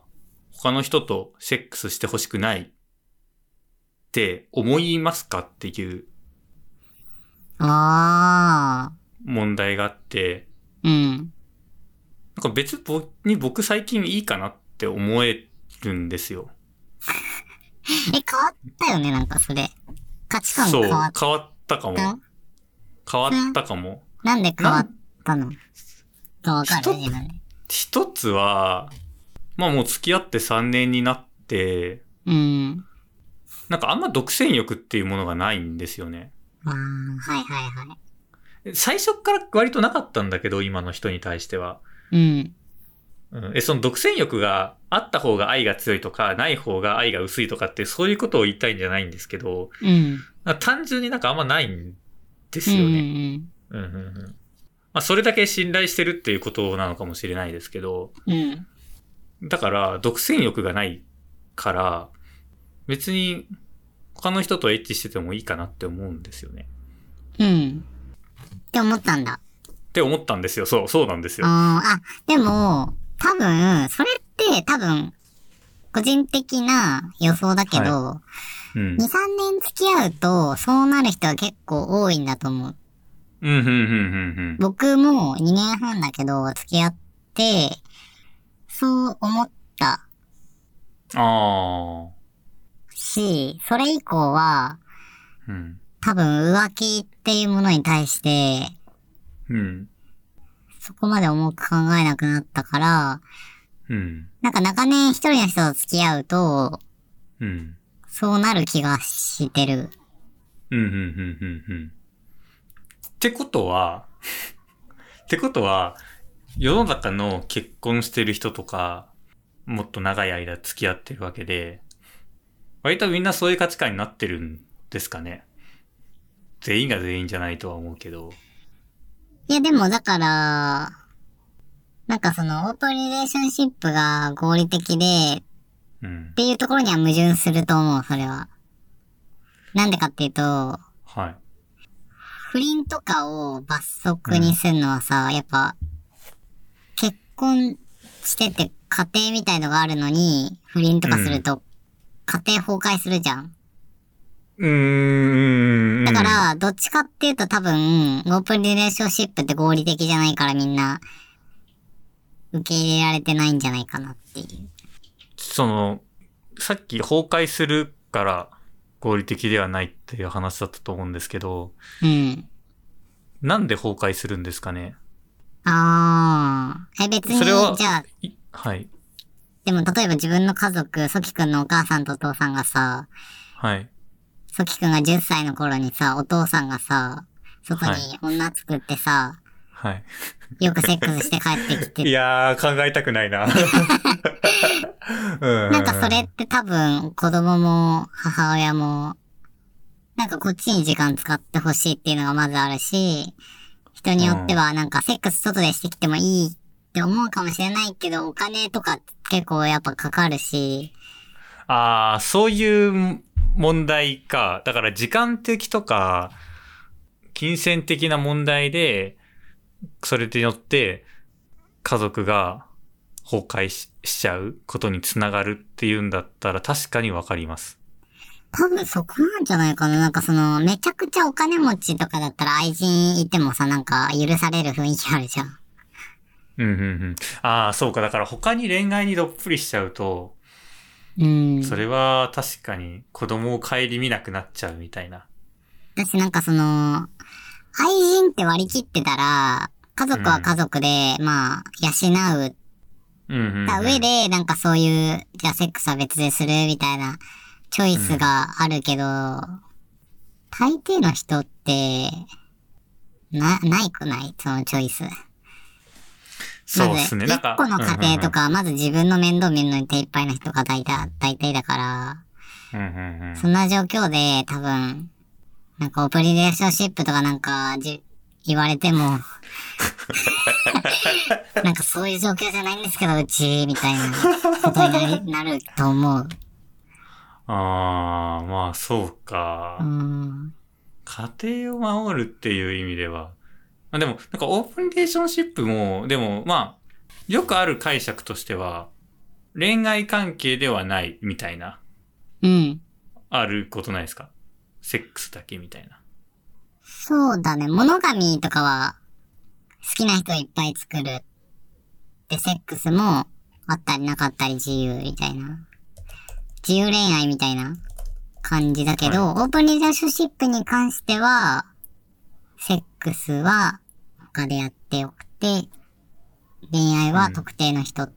Speaker 1: 他の人とセックスしてほしくないって思いますかっていう
Speaker 2: ああ。
Speaker 1: 問題があって、
Speaker 2: うん。
Speaker 1: なんか別に僕最近いいかなって思えるんですよ。<laughs>
Speaker 2: え、変わったよね、なんかそれ。価値観
Speaker 1: そう、
Speaker 2: 変わっ
Speaker 1: 変わったかも。
Speaker 2: た
Speaker 1: 変わったかも。
Speaker 2: なんで変わったの？かわかる
Speaker 1: 人
Speaker 2: 自分で。
Speaker 1: 一つは、まあもう付き合って3年になって、
Speaker 2: うん。
Speaker 1: なんかあんま独占欲っていうものがないんですよね。
Speaker 2: ああ、はいはいはい。
Speaker 1: 最初から割となかったんだけど、今の人に対しては。
Speaker 2: うん。
Speaker 1: うん、え、その独占欲があった方が愛が強いとか、ない方が愛が薄いとかって、そういうことを言いたいんじゃないんですけど、
Speaker 2: うん。
Speaker 1: 単純になんかあんまないんです
Speaker 2: うん
Speaker 1: よね。
Speaker 2: うん
Speaker 1: うんうんうんまあ、それだけ信頼してるっていうことなのかもしれないですけど、
Speaker 2: うん。うん。
Speaker 1: だから、独占欲がないから、別に他の人とエッチしててもいいかなって思うんですよね。
Speaker 2: うん。って思ったんだ。
Speaker 1: って思ったんですよ。そう、そうなんですよ。
Speaker 2: あでも、多分、それって多分、個人的な予想だけど、
Speaker 1: うん
Speaker 2: 2、3。年付き合うと、そうなる人は結構多いんだと思う。
Speaker 1: うん、うん、うん、うん、
Speaker 2: 僕も2年半だけど、付き合って、そう思った
Speaker 1: うん。あ
Speaker 2: し、それ以降は、
Speaker 1: あ。うん。
Speaker 2: 多分浮気っていうものに対して、
Speaker 1: うん。
Speaker 2: そこまで重く考えなくなったから、
Speaker 1: うん。
Speaker 2: なんか長年一人の人と付き合うと、
Speaker 1: うん。
Speaker 2: そうなる気がしてる。
Speaker 1: うん、うん、うん、うん、うん。ってことは、<laughs> ってことは、世の中の結婚してる人とか、もっと長い間付き合ってるわけで、割とみんなそういう価値観になってるんですかね。全員が全員じゃないとは思うけど。
Speaker 2: いやでもだから、なんかそのオープンリレーションシップが合理的で、
Speaker 1: うん
Speaker 2: っ。ていうところには矛盾すると思う、それは。なんでかっていうと、
Speaker 1: はい。
Speaker 2: 不倫とかを罰則にするのはさ、やっぱ、結婚してて家庭みたいのがあるのに、不倫とかすると、家庭崩壊するじゃん。
Speaker 1: うーん。
Speaker 2: だか、ら、どっちかっていうと多分、オープンリレーションシップって合理的じゃないからみんな、受け入れられてないんじゃないかなっていう。
Speaker 1: その、さっき崩壊するから合理的ではないっていう話だったと思うんですけど、
Speaker 2: うん。
Speaker 1: なんで崩壊するんですかね？
Speaker 2: あー。え、別に、
Speaker 1: それは
Speaker 2: じゃあ、
Speaker 1: いはい。
Speaker 2: でも例えば自分の家族、ソキくんのお母さんとお父さんがさ、
Speaker 1: はい。
Speaker 2: ソキくんが10歳の頃にさ、お父さんがさ、外に
Speaker 1: はい
Speaker 2: 女作ってさ、
Speaker 1: はい。
Speaker 2: よくセックスして帰ってきて <laughs>
Speaker 1: いやー、考えたくないな。<laughs> うん
Speaker 2: なんかそれって多分子供も母親も、なんかこっちに時間使ってほしいっていうのがまずあるし、人によってはなんかセックス外でしてきてもいいって思うかもしれないけど、お金とか結構やっぱかかるし、
Speaker 1: ああ、そういう問題か。だから時間的とか、金銭的な問題で、それによって家族が崩壊ししちゃうことにつながるっていうんだったら確かにわかります。
Speaker 2: 多分そこなんじゃないかな。なんかその、めちゃくちゃお金持ちとかだったら愛人いてもさ、なんか許される雰囲気あるじゃん。
Speaker 1: うんうんうん。ああ、そうか。だから他に恋愛にどっぷりしちゃうと、
Speaker 2: うん。
Speaker 1: それは確かに子供を顧みなくなっちゃうみたいな。
Speaker 2: 私なんかその、愛人って割り切ってたら、家族は家族で、まあ、養う
Speaker 1: うんうん、うん。
Speaker 2: た上で、なんかそういう、じゃあセックスは別でするみたいな、チョイスがあるけど、大抵の人って、な、ないくない？そのチョイス。
Speaker 1: そうですね。
Speaker 2: まず、一個の家庭とか、まず自分の面倒見るのに手一杯の人が大体、大体だから、
Speaker 1: うんうんうんうん。
Speaker 2: そんな状況で多分、なんかオープンリレーションシップとかなんかじ言われても、<laughs> なんかそういう状況じゃないんですけど、うち、みたいなことになると思う。
Speaker 1: ああ、まあそうか。
Speaker 2: うん。
Speaker 1: 家庭を守るっていう意味では。まあでも、なんかオープンリレーションシップも、でもまあ、よくある解釈としては、恋愛関係ではないみたいな、
Speaker 2: うん。
Speaker 1: あることないですか？セックスだけみたいな。
Speaker 2: そうだね。モノガミとかは、好きな人いっぱい作る。で、セックスもあったりなかったり自由みたいな。自由恋愛みたいな感じだけど、オープンリレーションシップに関しては、セックスは他でやってよくて、恋愛は特定の人っ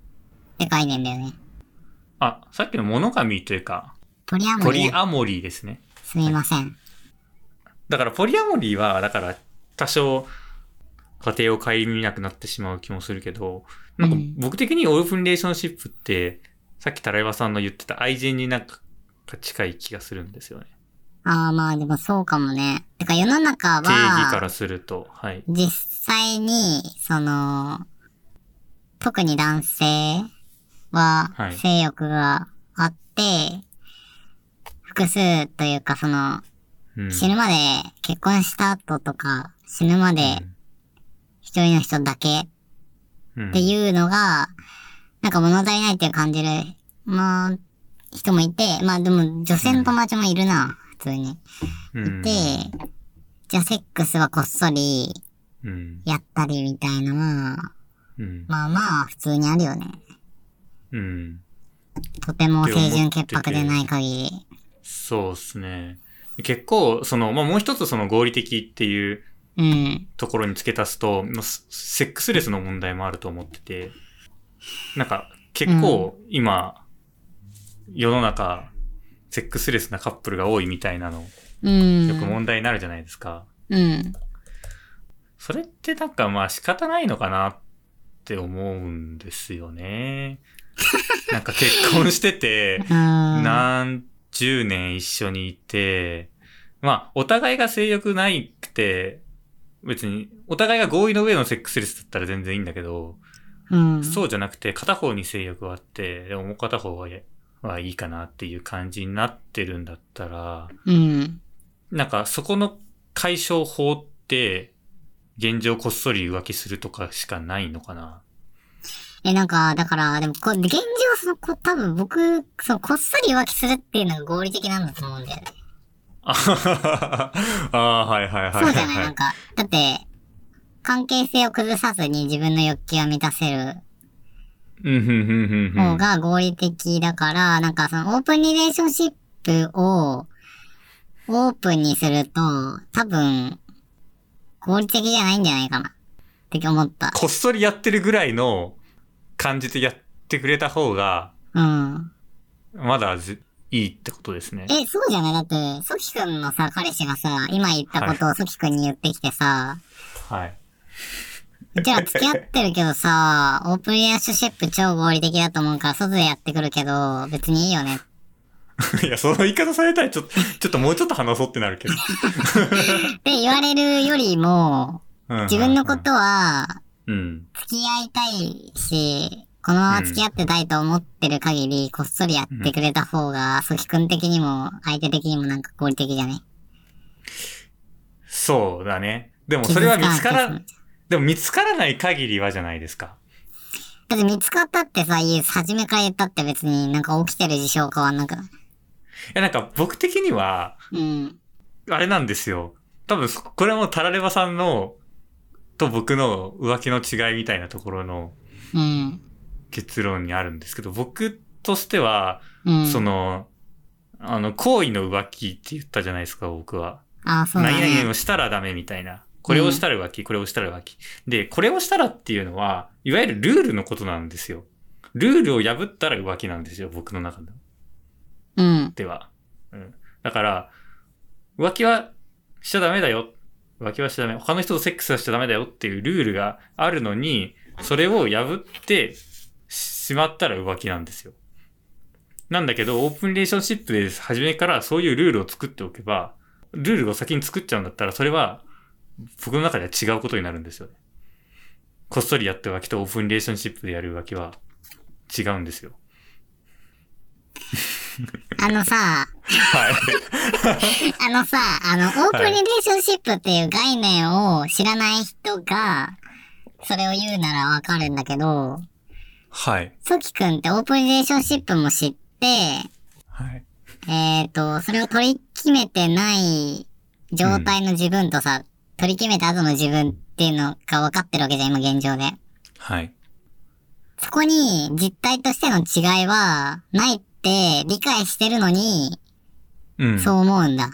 Speaker 2: て概念だよね。
Speaker 1: あ、さっきのモノガミというか、
Speaker 2: ポリアモ
Speaker 1: ポ
Speaker 2: リー。
Speaker 1: リアモリーですね。
Speaker 2: すみません。
Speaker 1: だからポリアモリーは、だから多少家庭を顧みなくなってしまう気もするけど、なんか
Speaker 2: うん
Speaker 1: 僕的にオープンリレーションシップって、さっきタライバさんの言ってた愛人になんか近い気がするんですよね。
Speaker 2: ああ、まあでもそうかもね。てか世の中は、
Speaker 1: 定義からすると、はい。
Speaker 2: 実際に、その、特に男性は
Speaker 1: はい
Speaker 2: 性欲があって、複数というかその、
Speaker 1: うん、
Speaker 2: 死ぬまで結婚した後とか、死ぬまで一人の人だけっ
Speaker 1: うん、
Speaker 2: ていうのが、なんか物足りないって感じる、まあ、人もいて、まあでも女性の友達もいるな、普通に。
Speaker 1: うん、
Speaker 2: で、じゃあセックスはこっそり
Speaker 1: うん、
Speaker 2: やったりみたいのは、
Speaker 1: うん、
Speaker 2: まあまあ、普通にあるよね。
Speaker 1: うん。
Speaker 2: とても清純潔白でない限り。
Speaker 1: そうですね。結構、その、まあ、もう一つその合理的っていう
Speaker 2: うん。
Speaker 1: ところに付け足すと、まあセセックスレスの問題もあると思ってて、なんか結構今、世の中、セックスレスなカップルが多いみたいなの、
Speaker 2: うん。
Speaker 1: よく問題になるじゃないですか。
Speaker 2: うん。
Speaker 1: それってなんかまあ仕方ないのかなって思うんですよね。<laughs> なんか結婚してて、
Speaker 2: うん。
Speaker 1: 何十年一緒にいて、まあ、お互いが性欲ないくて、別に、お互いが合意の上のセックスレスだったら全然いいんだけど、
Speaker 2: うん。
Speaker 1: そうじゃなくて片方に性欲があって、でももう片方ははいいかなっていう感じになってるんだったら、
Speaker 2: うん。
Speaker 1: なんかそこの解消法って、現状こっそり浮気するとかしかないのかな？
Speaker 2: え、なんか、だから、でもこ、現状、その、こ多分僕、その、こっそり浮気するっていうのが合理的なんだと思うんだよね。
Speaker 1: あはははあーはいはいはいはい。
Speaker 2: そうじゃない？なんか、だって、関係性を崩さずに自分の欲求を満たせる。方が合理的だから、なんかそのオープンリレーションシップをオープンにすると、多分、合理的じゃないんじゃないかな。って思った。
Speaker 1: こっそりやってるぐらいの感じでやってくれた方が、
Speaker 2: うん。
Speaker 1: まだずいいってことですね。
Speaker 2: え、そうじゃない？だって、ソキくんのさ、彼氏がさ、今言ったことをソキくんに言ってきてさ、
Speaker 1: はい。
Speaker 2: うちら付き合ってるけどさ、<laughs> オープンリレーションシップ超合理的だと思うから外でやってくるけど、別にいいよね。<laughs>
Speaker 1: いや、その言い方されたらちょっと、ちょっともうちょっと話そうってなるけど。<laughs>
Speaker 2: って言われるよりも、自分のことは、
Speaker 1: うん。
Speaker 2: 付き合いたいし、このまま付き合ってたいと思ってる限り、こっそりやってくれた方が、ソキ君的にも、相手的にもなんか合理的じゃね？
Speaker 1: そうだね。でもそれは見つからでも見つからない限りはじゃないですか。
Speaker 2: だって見つかったってさ、いい初めから言ったって別になんか起きてる事象変わんなくない？
Speaker 1: いや、なんか僕的には、
Speaker 2: うん。
Speaker 1: あれなんですよ。多分、これはもうタラレバさんの、と僕の浮気の違いみたいなところの
Speaker 2: うん。
Speaker 1: 結論にあるんですけど、僕としては、
Speaker 2: うん。
Speaker 1: その、あの、行為の浮気って言ったじゃないですか、僕は。
Speaker 2: あ、そうだ
Speaker 1: 何々
Speaker 2: ね。
Speaker 1: をしたらダメみたいな。これをしたら浮気、これをしたら浮気。で、これをしたらっていうのは、いわゆるルールのことなんですよ。ルールを破ったら浮気なんですよ、僕の中
Speaker 2: うん。
Speaker 1: では。うん。だから、浮気はしちゃダメだよ。浮気はしちゃダメ。他の人とセックスはしちゃダメだよっていうルールがあるのに、それを破ってしまったら浮気なんですよ。なんだけど、オープンリレーションシップで初めからそういうルールを作っておけば、ルールを先に作っちゃうんだったら、それは僕の中では違うことになるんですよね。こっそりやって浮気とオープンリレーションシップでやる浮気は違うんですよ。
Speaker 2: あのさ、
Speaker 1: はい。
Speaker 2: あのさ、あの、オープンリレーションシップっていう概念を知らない人が、それを言うならわかるんだけど、
Speaker 1: はい。
Speaker 2: ソキくんってオープンリレーションシップも知って、
Speaker 1: はい。
Speaker 2: えっ、と、それを取り決めてない状態の自分とさ、取り決めた後の自分っていうのが分かってるわけじゃん、今現状で。
Speaker 1: はい。
Speaker 2: そこに実態としての違いはないって理解してるのに、
Speaker 1: うん。
Speaker 2: そう思うんだ。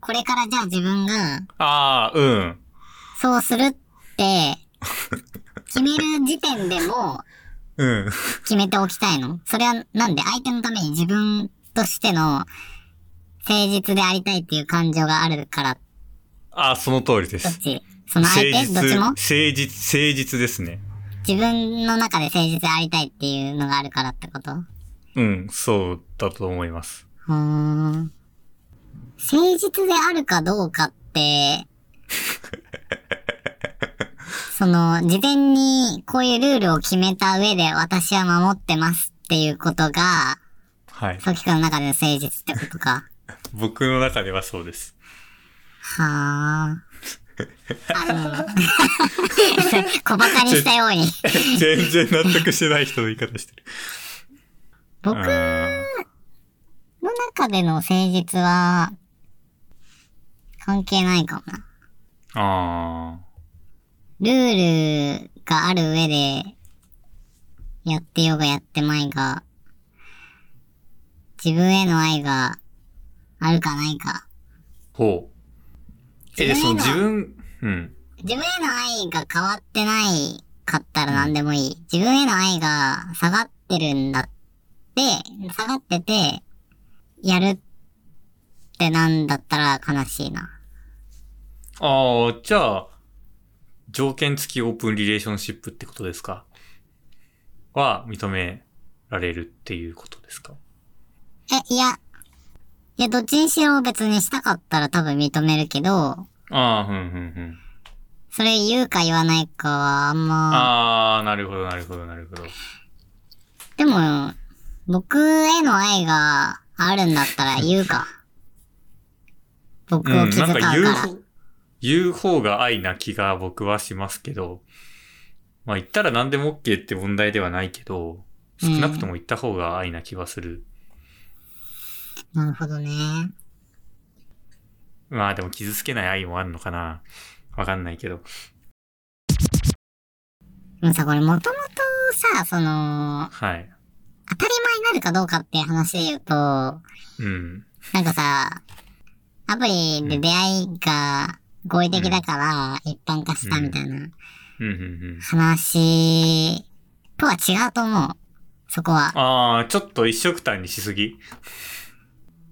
Speaker 2: これからじゃあ自分が
Speaker 1: ああ、うん。
Speaker 2: そうするって、決める時点でも
Speaker 1: うん。
Speaker 2: 決めておきたいの？それはなんで？相手のために自分としての誠実でありたいっていう感情があるから、
Speaker 1: ああ、その通りです。
Speaker 2: どっちその相手？どっちも？
Speaker 1: 誠実、誠実ですね。
Speaker 2: 自分の中で誠実でありたいっていうのがあるからってこと？
Speaker 1: うん、そうだと思います。
Speaker 2: うーん。誠実であるかどうかって、<laughs> その、事前にこういうルールを決めた上で私は守ってますっていうことが、
Speaker 1: はい。
Speaker 2: ソキ君の中での誠実ってことか。<laughs>
Speaker 1: 僕の中ではそうです。
Speaker 2: はあ。あの、<laughs> 小馬鹿にしたように。<laughs>
Speaker 1: 全然納得してない人の言い方してる。
Speaker 2: 僕の
Speaker 1: うん
Speaker 2: 中での誠実は、関係ないかもな。
Speaker 1: あ
Speaker 2: ルールがある上で、やってようがやってまいが、自分への愛があるかないか。
Speaker 1: あ。ほう。え、で、その自分、うん。
Speaker 2: 自分への愛が変わってないかったら何でもいい。自分への愛が下がってるんだって、下がってて、やるってなんだったら悲しいな。
Speaker 1: ああ、じゃあ、条件付きオープンリレーションシップってことですか？は認められるっていうことですか？
Speaker 2: え、いや、いや、どっちにしろ別にしたかったら多分認めるけど、
Speaker 1: ああ、ふんふんふん。
Speaker 2: それ言うか言わないかはあんま、
Speaker 1: ああ、なるほど、なるほど、なるほど。
Speaker 2: でも、僕への愛があるんだったら <laughs> 言うか。僕を
Speaker 1: うん、
Speaker 2: 気遣うから。
Speaker 1: なんか言う方、言う方が愛な気が僕はしますけど、まあ言ったら何でも OK って問題ではないけど、少なくとも言った方が愛な気はする。
Speaker 2: なるほどね。
Speaker 1: まあでも傷つけない愛もあるのかなわかんないけど。
Speaker 2: でもさ、これもともとさ、その、
Speaker 1: はい。
Speaker 2: 当たり前になるかどうかっていう話で言うと、
Speaker 1: うん。
Speaker 2: なんかさ、アプリで出会いが合理的だから一般化したみたいな
Speaker 1: うん、うん、うん。
Speaker 2: 話とは違うと思う。そこは。
Speaker 1: ああ、ちょっと一色単にしすぎ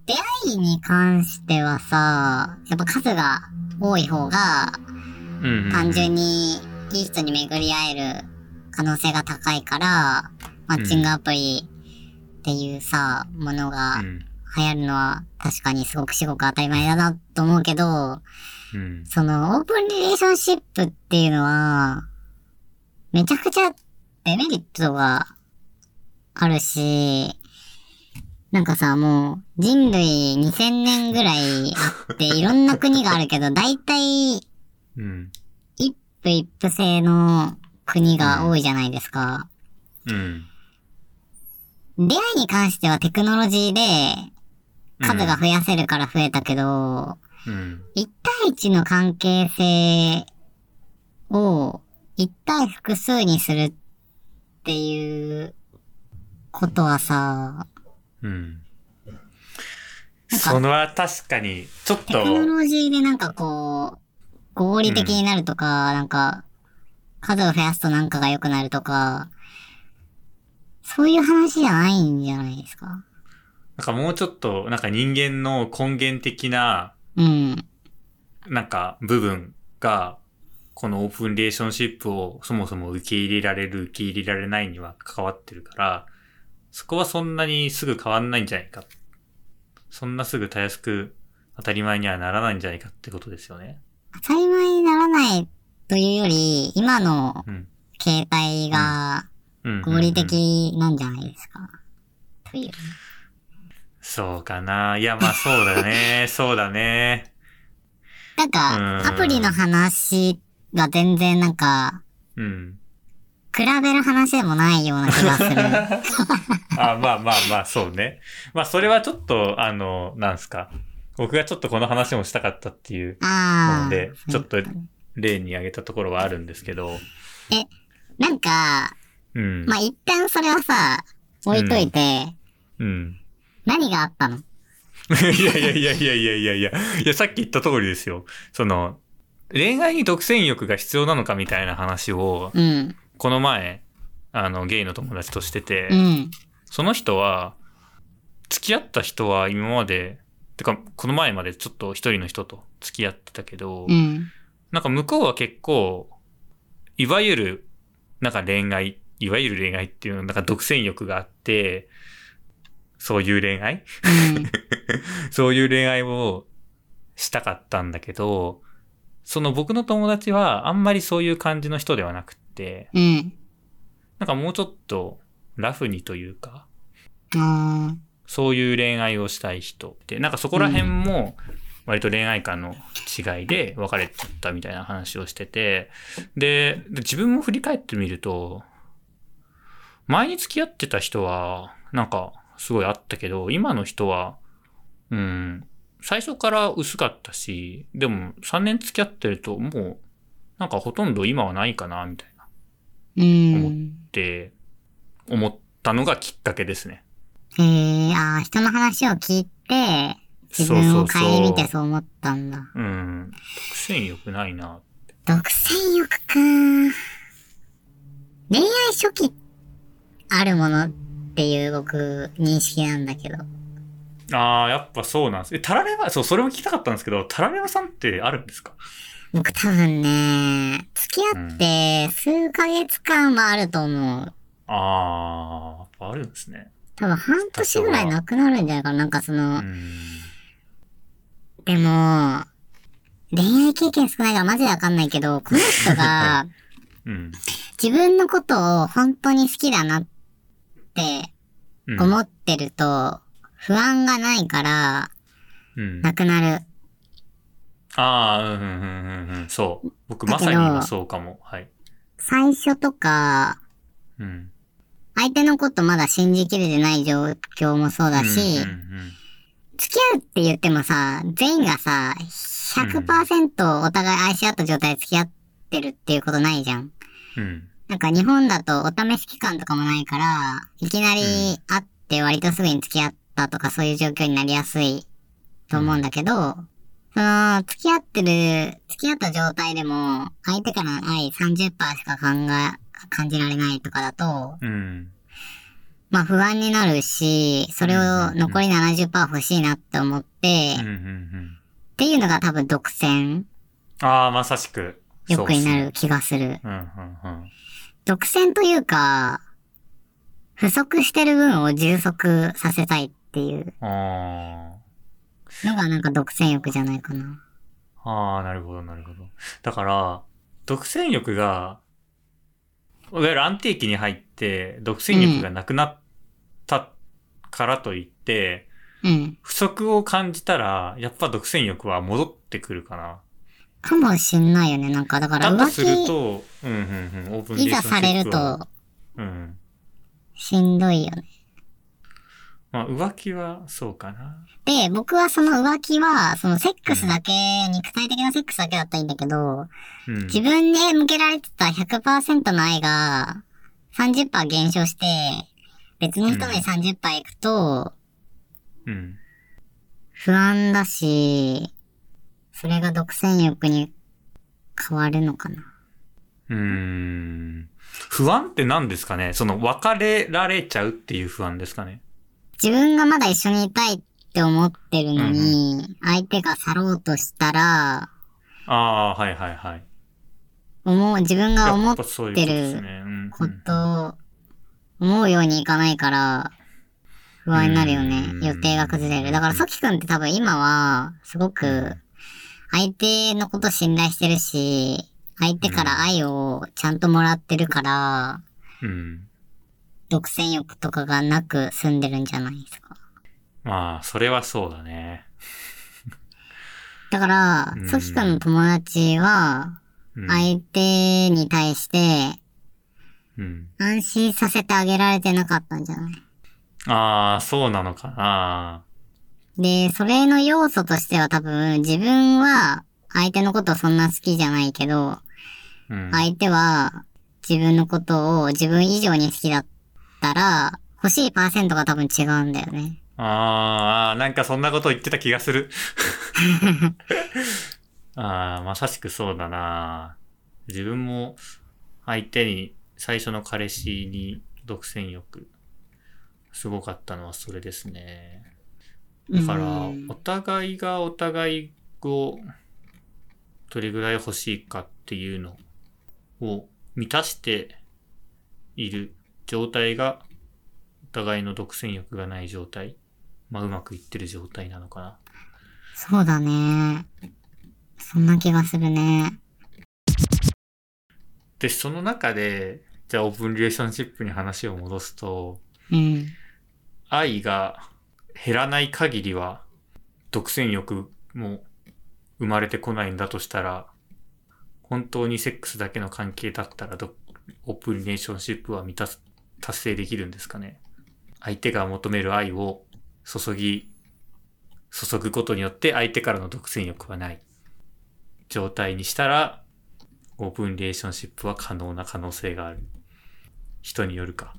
Speaker 2: 出会いに関してはさ、やっぱ数が多い方が。単純にいい人に巡り会える可能性が高いから、マッチングアプリっていうさ、ものが
Speaker 1: うん。
Speaker 2: 流行るのは確かにすごく至極当たり前だなと思うけど、
Speaker 1: うん。
Speaker 2: そのオープンリレーションシップっていうのは、めちゃくちゃデメリットがあるし、なんかさ、もう人類2000年ぐらいあっていろんな国があるけど、大体
Speaker 1: うん。
Speaker 2: 一夫一夫制の国が多いじゃないですか。
Speaker 1: うん。
Speaker 2: 出会いに関してはテクノロジーで数が増やせるから増えたけど、
Speaker 1: うん。
Speaker 2: 一対一の関係性を一対複数にするっていうことはさ、
Speaker 1: うん。そのは確かに、ちょっと、
Speaker 2: テクノロジーでなんかこう、合理的になるとか、なんか、数を増やすとなんかが良くなるとか、そういう話じゃないんじゃないですか？
Speaker 1: なんかもうちょっと、なんか人間の根源的な、
Speaker 2: うん。
Speaker 1: なんか部分が、このオープンリレーションシップをそもそも受け入れられる、受け入れられないには関わってるから、そこはそんなにすぐ変わんないんじゃないか。そんなすぐたやすく当たり前にはならないんじゃないかってことですよね。
Speaker 2: 当たり前にならないというより、今の
Speaker 1: うん。
Speaker 2: 携帯が
Speaker 1: うん。
Speaker 2: 合理的なんじゃないですか。という。
Speaker 1: そうかな。いや、まあそうだね。<laughs> そうだね。
Speaker 2: なんか、アプリの話が全然なんか、
Speaker 1: うん。
Speaker 2: 比べる話でもないような気がする。<laughs>
Speaker 1: あまあまあまあ、そうね。まあそれはちょっと、あの、なんすか。僕がちょっとこの話もしたかったっていうのでちょっと例に挙げたところはあるんですけど。
Speaker 2: なんか、
Speaker 1: うん。
Speaker 2: まあ、一旦それはさ、置いといて、
Speaker 1: うん。
Speaker 2: 何があったの？
Speaker 1: いやいやいやいやいやいやいや。いや、さっき言った通りですよ。その、恋愛に独占欲が必要なのかみたいな話を、
Speaker 2: うん。
Speaker 1: この前、あの、ゲイの友達としてて、
Speaker 2: うん。
Speaker 1: その人は、付き合った人は今まで、てか、この前までちょっと一人の人と付き合ってたけど、
Speaker 2: うん。
Speaker 1: なんか向こうは結構、いわゆる、なんか恋愛、いわゆる恋愛っていうの、なんか独占欲があって、そういう恋愛？
Speaker 2: うん。<laughs>
Speaker 1: そういう恋愛をしたかったんだけど、その僕の友達はあんまりそういう感じの人ではなく
Speaker 2: うん。
Speaker 1: なんかもうちょっとラフにというか、そういう恋愛をしたい人で、なんかそこら辺も割と恋愛観の違いで別れちゃったみたいな話をしてて、で、で自分も振り返ってみると、前に付き合ってた人は、なんかすごいあったけど、今の人は、うん、最初から薄かったし、でも3年付き合ってるともう、なんかほとんど今はないかな、みたいな、
Speaker 2: うん。
Speaker 1: って思ったのがきっかけですね。
Speaker 2: へえ、ああ、人の話を聞いて、自分を顧みてそう思ったんだ。
Speaker 1: うん。独占欲ないな。
Speaker 2: 独占欲か恋愛初期あるものっていう僕認識なんだけど。
Speaker 1: ああ、やっぱそうなんです。え、タラレバ、そう、それも聞きたかったんですけど、タラレバさんってあるんですか？
Speaker 2: 僕多分ね、付き合って数ヶ月間はあると思う。
Speaker 1: ああ、あるんですね。
Speaker 2: 多分半年ぐらいなくなるんじゃないかな。なんかその、
Speaker 1: うん。
Speaker 2: でも、恋愛経験少ないからマジでわかんないけど、この人が <laughs>
Speaker 1: うん。
Speaker 2: 自分のことを本当に好きだなって
Speaker 1: うん。
Speaker 2: 思ってると、不安がないから、
Speaker 1: うん。
Speaker 2: なくなる。
Speaker 1: ああ、うん、うん、うん、うん。そう。僕まさに今そうかも。はい。
Speaker 2: 最初とか、
Speaker 1: うん。
Speaker 2: 相手のことまだ信じきれてない状況もそうだし、
Speaker 1: うんうん
Speaker 2: 付き合うって言ってもさ、全員がさ、100%お互い愛し合った状態で付き合ってるっていうことないじゃん。
Speaker 1: うん。うん。
Speaker 2: なんか日本だとお試し期間とかもないから、いきなり会って割とすぐに付き合ったとかそういう状況になりやすいと思うんだけど、その、付き合ってる、付き合った状態でも、相手からの愛30%しか考え、感じられないとかだと、
Speaker 1: うん。
Speaker 2: まあ不安になるし、それを残り70%欲しいなって思って、
Speaker 1: うん。う
Speaker 2: っ
Speaker 1: ん。うん。
Speaker 2: ていうのが多分独占
Speaker 1: ああ、まさしく。
Speaker 2: 欲になる気がする。
Speaker 1: うん、うん、うん。
Speaker 2: 独占というか、不足してる分を充足させたいっていう
Speaker 1: あ
Speaker 2: のがなんか独占欲じゃないかな。
Speaker 1: あ。ああ、なるほど、なるほど。だから、独占欲が、いわゆる安定期に入って、独占欲がなくなったからといって、
Speaker 2: うん。
Speaker 1: 不足を感じたら、やっぱ独占欲は戻ってくるかな。
Speaker 2: かもしんないよね。なんか、だから浮
Speaker 1: だとする
Speaker 2: 気、
Speaker 1: と、うんうんうん、オープン
Speaker 2: いざされると、
Speaker 1: うん。
Speaker 2: しんどいよね。
Speaker 1: まあ、浮気はそうかな。
Speaker 2: で、僕はその浮気は、そのセックスだけ、肉体的なセックスだけだったらいいんだけど、
Speaker 1: うん。
Speaker 2: 自分で向けられてた100%の愛が30%減少して、別の人に30%いくと、
Speaker 1: うん。
Speaker 2: 不安だし、それが独占欲に変わるのかな。
Speaker 1: うーん。不安って何ですかね？その、別れられちゃうっていう不安ですかね？
Speaker 2: 自分がまだ一緒にいたいって思ってるのに、相手が去ろうとしたら、
Speaker 1: ああ、はいはいはい。
Speaker 2: 思う、自分が思って
Speaker 1: ね。うん
Speaker 2: こと、思うようにいかないから、不安になるよね
Speaker 1: う。ん
Speaker 2: 予定が崩れる。だから、ソキ君って多分今は、すごく、相手のこと信頼してるし、相手から愛をちゃんともらってるから、
Speaker 1: うん。
Speaker 2: 独占欲とかがなく済んでるんじゃないですか？
Speaker 1: まあ、それはそうだね。
Speaker 2: だから
Speaker 1: うん、
Speaker 2: ソキ君の友達は、
Speaker 1: うん。
Speaker 2: 相手に対して、
Speaker 1: うん。
Speaker 2: 安心させてあげられてなかったんじゃない？
Speaker 1: ああ、そうなのかな。
Speaker 2: で、それの要素としては多分、自分は相手のことそんな好きじゃないけど、
Speaker 1: うん。
Speaker 2: 相手は自分のことを自分以上に好きだったら、欲しいパーセントが多分違うんだよね。
Speaker 1: ああ、なんかそんなこと言ってた気がする。<laughs> ああ、まさしくそうだな。自分も相手に、最初の彼氏に独占欲、すごかったのはそれですね。だから
Speaker 2: うん、
Speaker 1: お互いがお互いを、どれぐらい欲しいかっていうのを満たしている状態が、お互いの独占欲がない状態。まあ、うまくいってる状態なのかな。
Speaker 2: そうだね。そんな気がするね。
Speaker 1: で、その中で、じゃあオープンリレーションシップに話を戻すと、
Speaker 2: うん。
Speaker 1: 愛が減らない限りは、独占欲も生まれてこないんだとしたら、本当にセックスだけの関係だったらど、オープンリレーションシップは満たす、達成できるんですかね相手が求める愛を注ぎ、注ぐことによって相手からの独占欲はない状態にしたら、オープンリレーションシップは可能な可能性がある。人によるか。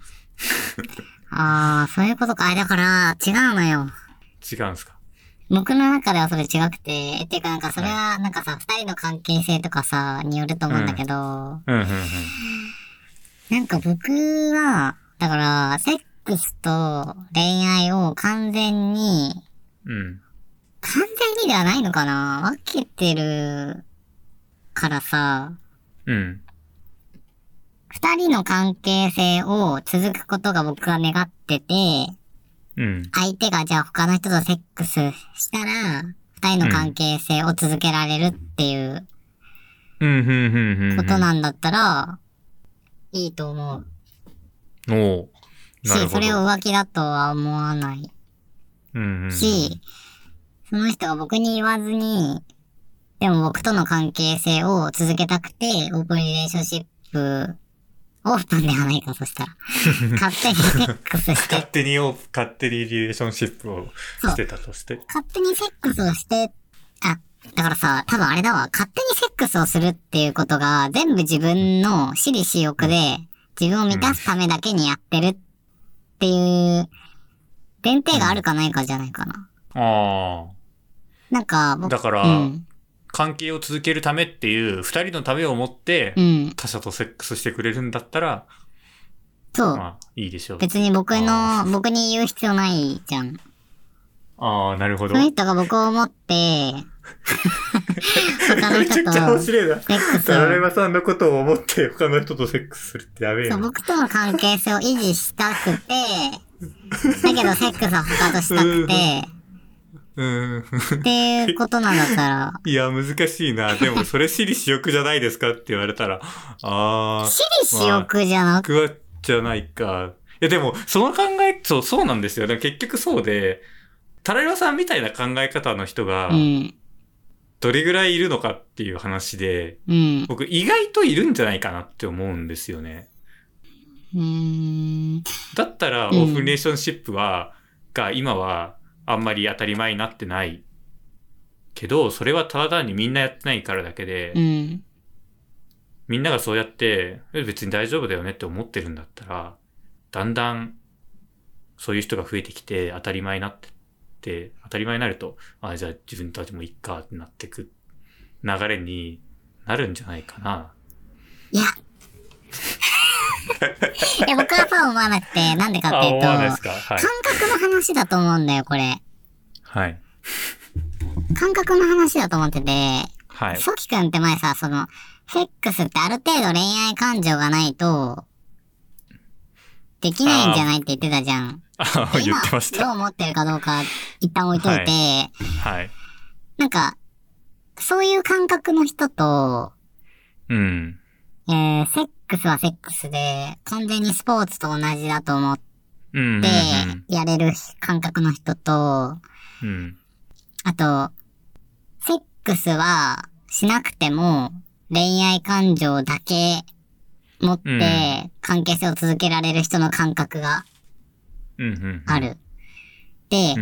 Speaker 2: ああ、そういうことか。あだから、違うのよ。
Speaker 1: 違うんすか？
Speaker 2: 僕の中ではそれ違くて、っていうかなんかそれはなんかさ、二人の関係性とかさ、によると思うんだけど、
Speaker 1: うんうんうん。
Speaker 2: なんか僕は、だから、セックスと恋愛を完全に、
Speaker 1: うん。
Speaker 2: 完全にではないのかな。分けてるからさ、
Speaker 1: うん。
Speaker 2: 二人の関係性を続くことが僕は願ってて、
Speaker 1: うん。
Speaker 2: 相手がじゃあ他の人とセックスしたら、二人の関係性を続けられるっていう
Speaker 1: うん、うん、うん、うん。
Speaker 2: ことなん。だったら、いいと思う。
Speaker 1: おおなる
Speaker 2: し、
Speaker 1: ほど。
Speaker 2: それを浮気だとは思わない。
Speaker 1: うん、うん。
Speaker 2: し、その人が僕に言わずに、でも僕との関係性を続けたくて、オープンリレーションシップ、オープンではないか、そしたら。<laughs> 勝手にセックスして、
Speaker 1: 勝手にオープン、勝手にリレーションシップをしてたとして。
Speaker 2: 勝手にセックスをして、あ、だからさ、多分あれだわ、勝手にセックスをするっていうことが、全部自分の私利私欲で、自分を満たすためだけにやってるっていう、前提があるかないかじゃないかな。
Speaker 1: あ
Speaker 2: なんか、僕
Speaker 1: だから
Speaker 2: うん。
Speaker 1: 関係を続けるためっていう、二人のためを持って
Speaker 2: う、ん。
Speaker 1: 他者とセックスしてくれるんだったら、
Speaker 2: そう。
Speaker 1: まあ、いいでしょう。
Speaker 2: 別に僕
Speaker 1: あ
Speaker 2: の、僕に言う必要ないじゃん。
Speaker 1: ああ、なるほど
Speaker 2: そ。の人が僕を思って、<laughs> 他の人とセッ
Speaker 1: 白いな。
Speaker 2: クスを、
Speaker 1: タラレバさんのことを思って他の人とセックスするってやべえな。
Speaker 2: 僕との関係性を維持したくて、だけどセックスは他としたくて、
Speaker 1: うん。
Speaker 2: っていうことなんだったら、
Speaker 1: いや、難しいな。でも、それ私利私欲じゃないですかって言われたら、ああ、
Speaker 2: 私利私欲じゃなく、
Speaker 1: 僕はじゃないか。いや、でも、その考え、そう、そうなんですよ。でも結局そうで、タラレバさんみたいな考え方の人が
Speaker 2: う、ん、
Speaker 1: どれぐらいいるのかっていう話で、
Speaker 2: うん、
Speaker 1: 僕意外といるんじゃないかなって思うんですよね。
Speaker 2: うーん、
Speaker 1: だったら、オ
Speaker 2: うん
Speaker 1: ープンリレーションシップは、が今はあんまり当たり前になってない。けど、それはただ単にみんなやってないからだけで、
Speaker 2: うん、
Speaker 1: みんながそうやって、え別に大丈夫だよねって思ってるんだったら、だんだん、そういう人が増えてきて、当たり前になってって、当たり前になると、あ、じゃあ自分たちもいっかってなってく流れになるんじゃないかな。
Speaker 2: いや。いや、僕はそう思わなくて、<laughs> なんでかっていうと、
Speaker 1: 思わないで
Speaker 2: 感。覚の話だと思うんだよ、これ。
Speaker 1: はい。
Speaker 2: 感覚の話だと思ってて、
Speaker 1: はい。
Speaker 2: ソキ君って前さ、その、セックスってある程度恋愛感情がないと、できないんじゃないって言ってたじゃん。
Speaker 1: あ <laughs> 言ってまし
Speaker 2: 今どう
Speaker 1: た。
Speaker 2: 思ってるかどうか、一旦置いといて、
Speaker 1: はい。
Speaker 2: なんか、そういう感覚の人と、
Speaker 1: うん。
Speaker 2: えー、セックスはセックスで、完全にスポーツと同じだと思って、やれる感覚の人と、
Speaker 1: うん。うん。
Speaker 2: あと、セックスはしなくても恋愛感情だけ持っ
Speaker 1: うん
Speaker 2: て関係性を続けられる人の感覚が。あ。る。で。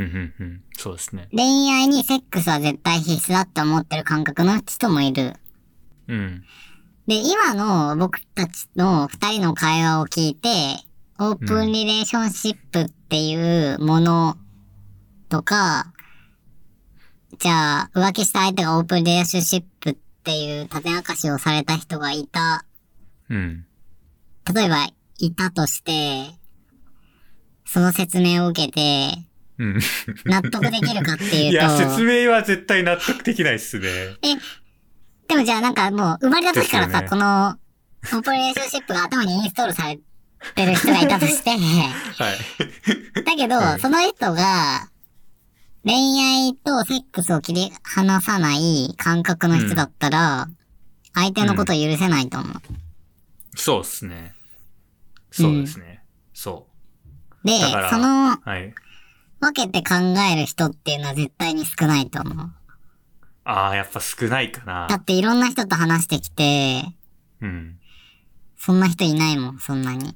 Speaker 1: そうですね。
Speaker 2: 恋愛にセックスは絶対必須だって思ってる感覚の人もいる。
Speaker 1: うん。
Speaker 2: で、今の僕たちの二人の会話を聞いて、オープンリレーションシップっていうものとか、じゃあ、浮気した相手がオープンリレーションシップっていう種明かしをされた人がいた、
Speaker 1: うん。
Speaker 2: 例えばいたとして、その説明を受けて、
Speaker 1: うん。
Speaker 2: 納得できるかっていうと、
Speaker 1: いや、説明は絶対納得できないっすね。
Speaker 2: え、でもじゃあなんかもう生まれた時からさ、
Speaker 1: ね
Speaker 2: この、オープンリレーションシップが頭にインストールされてる人がいたとして、
Speaker 1: はい。
Speaker 2: だけど、
Speaker 1: はい
Speaker 2: その人が、恋愛とセックスを切り離さない感覚の人だったら、相手のことを許せないと思う。
Speaker 1: そうっすね。そうですね。そ
Speaker 2: で、
Speaker 1: だから
Speaker 2: その、
Speaker 1: う。はい。
Speaker 2: 分けて考える人っていうのは絶対に少ないと思う。
Speaker 1: ああ、やっぱ少ないかな
Speaker 2: だ。っていろんな人と話してきて、
Speaker 1: うん。
Speaker 2: そんな人いないもん、そんなに。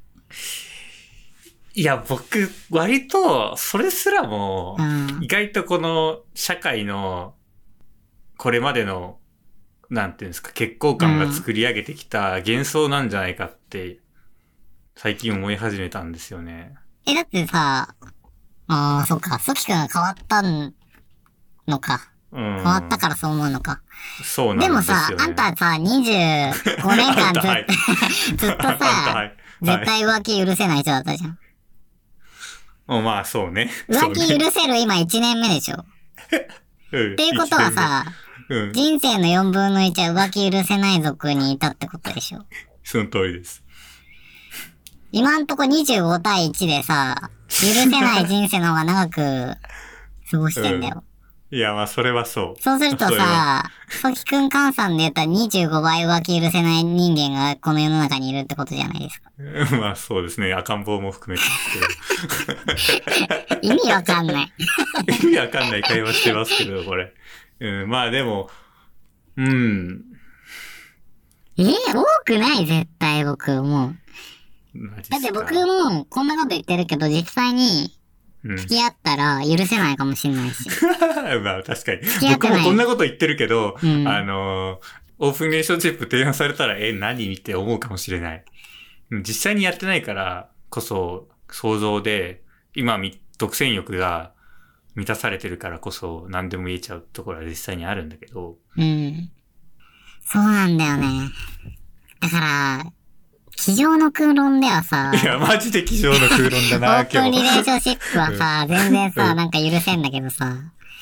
Speaker 1: いや、僕、割と、それすらも
Speaker 2: う、ん。
Speaker 1: 意外とこの、社会の、これまでの、なんていうんですか、結構感が作り上げてきた幻想なんじゃないかって、最近思い始めたんですよね。
Speaker 2: え、だってさ、ああ、そっか、ソキ君が変わったのか。
Speaker 1: うん。
Speaker 2: 変わったからそう思うのか。
Speaker 1: そうなんで
Speaker 2: ですも。さ、あんたさ、25年間ずっ
Speaker 1: はい
Speaker 2: と、ずっと
Speaker 1: あんたは <laughs>
Speaker 2: さ、
Speaker 1: い
Speaker 2: 絶対浮気許せない人だったじゃん。
Speaker 1: はい、まあ、そうね。
Speaker 2: 浮気許せる今1年目でしょ。っ <laughs>
Speaker 1: うん
Speaker 2: ていうことは、さ、
Speaker 1: うん。
Speaker 2: 人生の4分の1は浮気許せない族にいたってことでしょ。
Speaker 1: その通りです。
Speaker 2: 今んとこ25対1でさ、許せない人生の方が長く過ごしてんだよ。
Speaker 1: いや、まあ、それはそう。
Speaker 2: そうするとさ、ソキくん換算で言ったら25倍浮気許せない人間がこの世の中にいるってことじゃないですか。<laughs>
Speaker 1: まあ、そうですね。赤ん坊も含めてです <laughs>
Speaker 2: 意味わかんない。<laughs>
Speaker 1: 意味わかんない会話してますけど、これ。うん、まあでも、うん。
Speaker 2: えー、多くない？絶対僕もう。だって僕もこんなこと言ってるけど、実際に
Speaker 1: うん。
Speaker 2: 付き合ったら許せないかもしれないし。<laughs>
Speaker 1: まあ確かに。僕もこんなこと言ってるけど、
Speaker 2: うん
Speaker 1: あのー、オープンレーションシップ提案されたら、え、何って思うかもしれない。うん実際にやってないからこそ、想像で、今み、独占欲が満たされてるからこそ、何でも言えちゃうところは実際にあるんだけど、
Speaker 2: うん。そうなんだよね。だから、机上の空論ではさ、
Speaker 1: いや、マジで机上の空論だ
Speaker 2: オ
Speaker 1: な、<laughs>
Speaker 2: ープンリレ。ーションシップはさ、全然さ、なんか許せんだけどさ、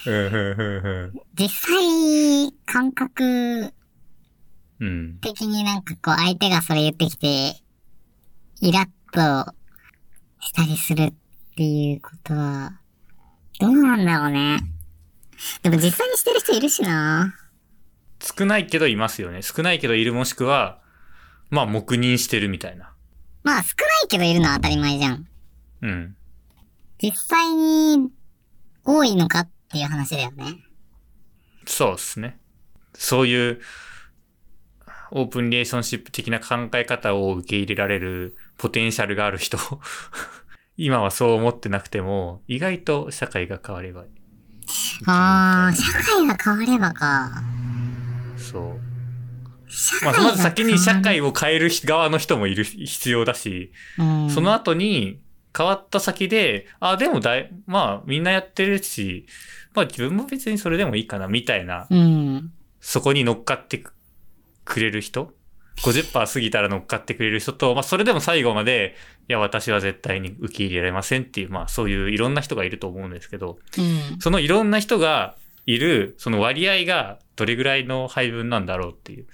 Speaker 1: うんうんうん
Speaker 2: 実際、感覚
Speaker 1: うんうん。
Speaker 2: 的になんかこう相手がそれ言ってきて、イラッとしたりするっていうことは、どうなんだろうね。でも実際にしてる人いるしな。
Speaker 1: 少ないけどいますよね。少ないけどいるもしくは、まあ黙認してるみたいな。
Speaker 2: まあ少ないけどいるのは当たり前じゃん。
Speaker 1: うん。
Speaker 2: 実際に多いのかっていう話だよね。
Speaker 1: そうですね。そういう、オープンリレーションシップ的な考え方を受け入れられるポテンシャルがある人。<laughs> 今はそう思ってなくても、意外と社会が変わればいい。
Speaker 2: あー、社会が変わればか。
Speaker 1: そう。
Speaker 2: 社
Speaker 1: まあ、まず先に社会
Speaker 2: を、
Speaker 1: を変える側の人もいる、必要だし、
Speaker 2: うん、
Speaker 1: その後に変わった先で、あ、でもだい、まあみんなやってるし、まあ自分も別にそれでもいいかな、みたいな、
Speaker 2: うん。
Speaker 1: そこに乗っかってくくれる人 ?50% 過ぎたら乗っかってくれる人と、まあそれでも最後まで、いや私は絶対に受け入れられませんっていう、まあそういういろんな人がいると思うんですけど、
Speaker 2: うん。
Speaker 1: そのいろんな人がいる、その割合がどれぐらいの配分なんだろうっていう。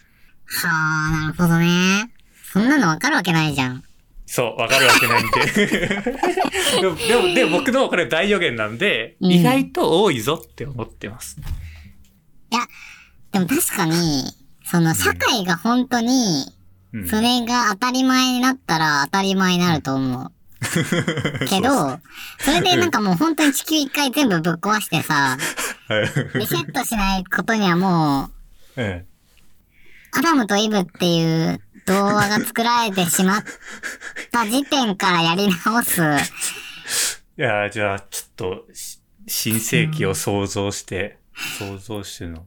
Speaker 2: はあ、なるほどね。そんなのわかるわけないじゃん。
Speaker 1: そう、わかるわけないんで。<laughs> でも、でも、でも僕のこれ大予言なんで、
Speaker 2: うん
Speaker 1: 意外と多いぞって思ってます。
Speaker 2: でも確かに、その社会が本当に、
Speaker 1: うん。
Speaker 2: それが当たり前になったら当たり前になると思う。けど、それでなんかもう本当に地球一回全部ぶっ壊してさ、
Speaker 1: はい。
Speaker 2: リセットしないことにはもう、
Speaker 1: うん
Speaker 2: アダムとイブっていう童話が作られてしまった時点からやり直す。
Speaker 1: いやー、じゃあ、ちょっと、し新世紀を創造して、創造主の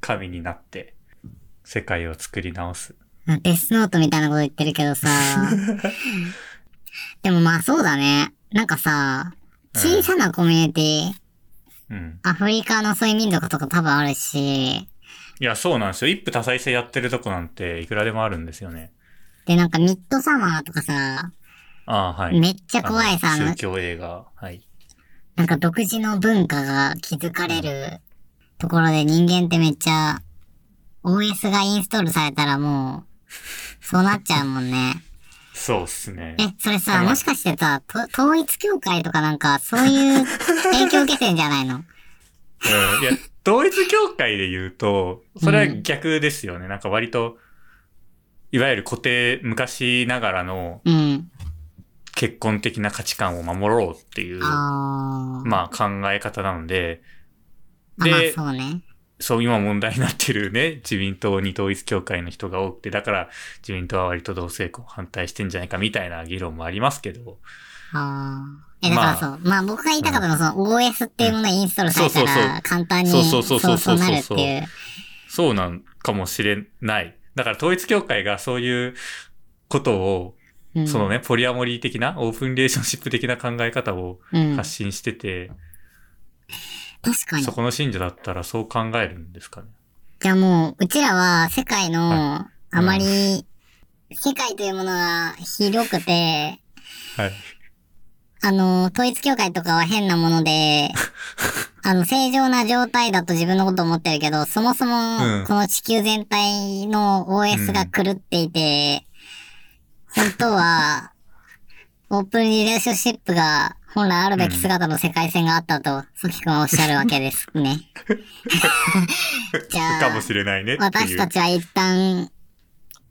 Speaker 1: 神になって、世界を作り直す。
Speaker 2: デスノートみたいなこと言ってるけどさ。<laughs> でもまあそうだね。なんかさ、小さなコミュニティ、
Speaker 1: うん。
Speaker 2: アフリカのそういう民族とか多分あるし、
Speaker 1: いや、そうなんですよ。一夫多妻制やってるとこなんて、いくらでもあるんですよね。
Speaker 2: でなんかミッドサマーとかさ、
Speaker 1: ああ、はい。
Speaker 2: めっちゃ怖いさ、
Speaker 1: 宗、教映画。はい。
Speaker 2: なんか独自の文化が築かれるところで人間ってめっちゃ OS がインストールされたらもう、そうなっちゃうもんね。
Speaker 1: そうっすね。
Speaker 2: え、それさ、
Speaker 1: うん
Speaker 2: もしかしてさ、と統一教会とかなんかそういう影響受けてんじゃないの？<laughs>
Speaker 1: うんいや、統一教会で言うと、それは逆ですよね。なんか割と、いわゆる固定、昔ながらの
Speaker 2: うん。
Speaker 1: 結婚的な価値観を守ろうっていう、
Speaker 2: あー。
Speaker 1: まあ考え方なので、で
Speaker 2: そうね。
Speaker 1: そう今問題になってるね、自民党に統一教会の人が多くて、だから自民党は割と同性婚反対してんじゃないかみたいな議論もありますけど。
Speaker 2: え、だからそう。まあ、僕が言いたかったのは、その OS っていうものをインストールされた
Speaker 1: そうそうそ
Speaker 2: ら、簡単に、
Speaker 1: そうそうそうそうそう
Speaker 2: そうなるっていう。
Speaker 1: そうなんかもしれない。だから統一教会がそういうことを、
Speaker 2: うん
Speaker 1: そのね、ポリアモリー的な、オープンリレーションシップ的な考え方を
Speaker 2: うん。
Speaker 1: 発信してて、
Speaker 2: 確かに
Speaker 1: そ。この信者だったらそう考えるんですかね。
Speaker 2: じゃあもう、うちらは世界の、
Speaker 1: は
Speaker 2: あまり、世界というものが広くて、
Speaker 1: はい。
Speaker 2: あの、統一教会とかは変なもので、<laughs> あの、正常な状態だと自分のこと思ってるけど、そもそも
Speaker 1: う、ん
Speaker 2: この地球全体の OS が狂っていて、本当は、オープンリレーションシップが本来あるべき姿の世界線があったと、ソキ君はおっしゃるわけですね。<laughs> じゃあ、
Speaker 1: かもしれないね。
Speaker 2: 私たちは一旦、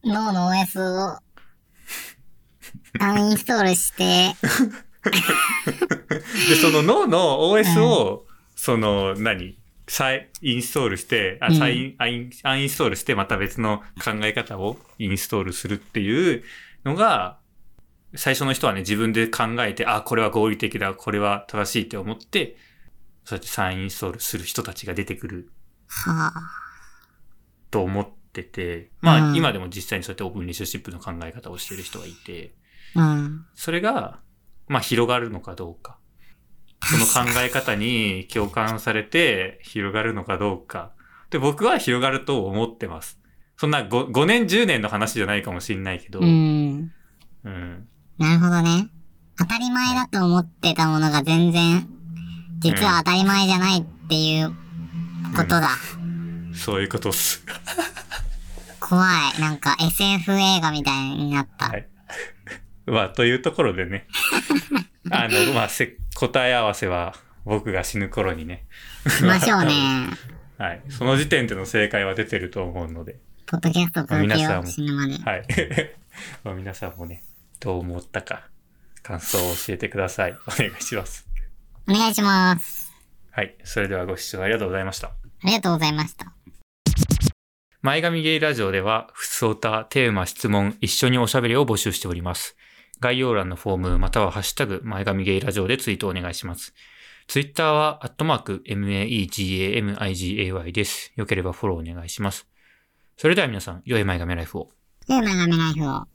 Speaker 2: 脳の OS を、<laughs> アンインストールして、
Speaker 1: で、その脳の OS を、その、何？再インストールして、あ、
Speaker 2: うん
Speaker 1: 再イン、アインアンインストールしてまた別の考え方をインストールするっていうのが、最初の人はね、自分で考えて、あ、これは合理的だ、これは正しいって思って、そうやって再インストールする人たちが出てくる
Speaker 2: はあ。
Speaker 1: と思ってて、まあ、
Speaker 2: うん
Speaker 1: 今でも実際にそうやってオープンリレーションシップの考え方をしてる人がいて、
Speaker 2: うん。
Speaker 1: それが、まあ、広がるのかどうか。その考え方に共感されて広がるのかどうか。で、僕は広がると思ってます。そんな 5, 5年、10年の話じゃないかもしれないけど、
Speaker 2: うん。
Speaker 1: うん。
Speaker 2: なるほどね。当たり前だと思ってたものが全然、実は当たり前じゃないっていうことだ。
Speaker 1: そういうことっす。
Speaker 2: 怖い。なんか SF 映画みたいになった。
Speaker 1: はい。まあ、というところでね。<laughs> あの、まあ、せ、答え合わせは僕が死ぬ頃にね。
Speaker 2: しましょうね。<laughs>
Speaker 1: はい。その時点での正解は出てると思うので。
Speaker 2: ポッドキャスト続けよう。
Speaker 1: 皆さんも
Speaker 2: 死ぬまで。
Speaker 1: はい。<laughs> まあ皆さんもね、どう思ったか、感想を教えてください。お願いします。
Speaker 2: お願いします。
Speaker 1: はい。それではご視聴ありがとうございました。
Speaker 2: ありがとうございました。
Speaker 1: 前髪ゲイラジオでは、ふつおた、テーマ、質問、一緒におしゃべりを募集しております。概要欄のフォーム、またはハッシュタグ、前髪ゲイラジオでツイートお願いします。ツイッターは、アットマーク、MAEGAMIGAY です。よければフォローお願いします。それでは皆さん、良い前髪ライフを。
Speaker 2: 良い前髪ライフを。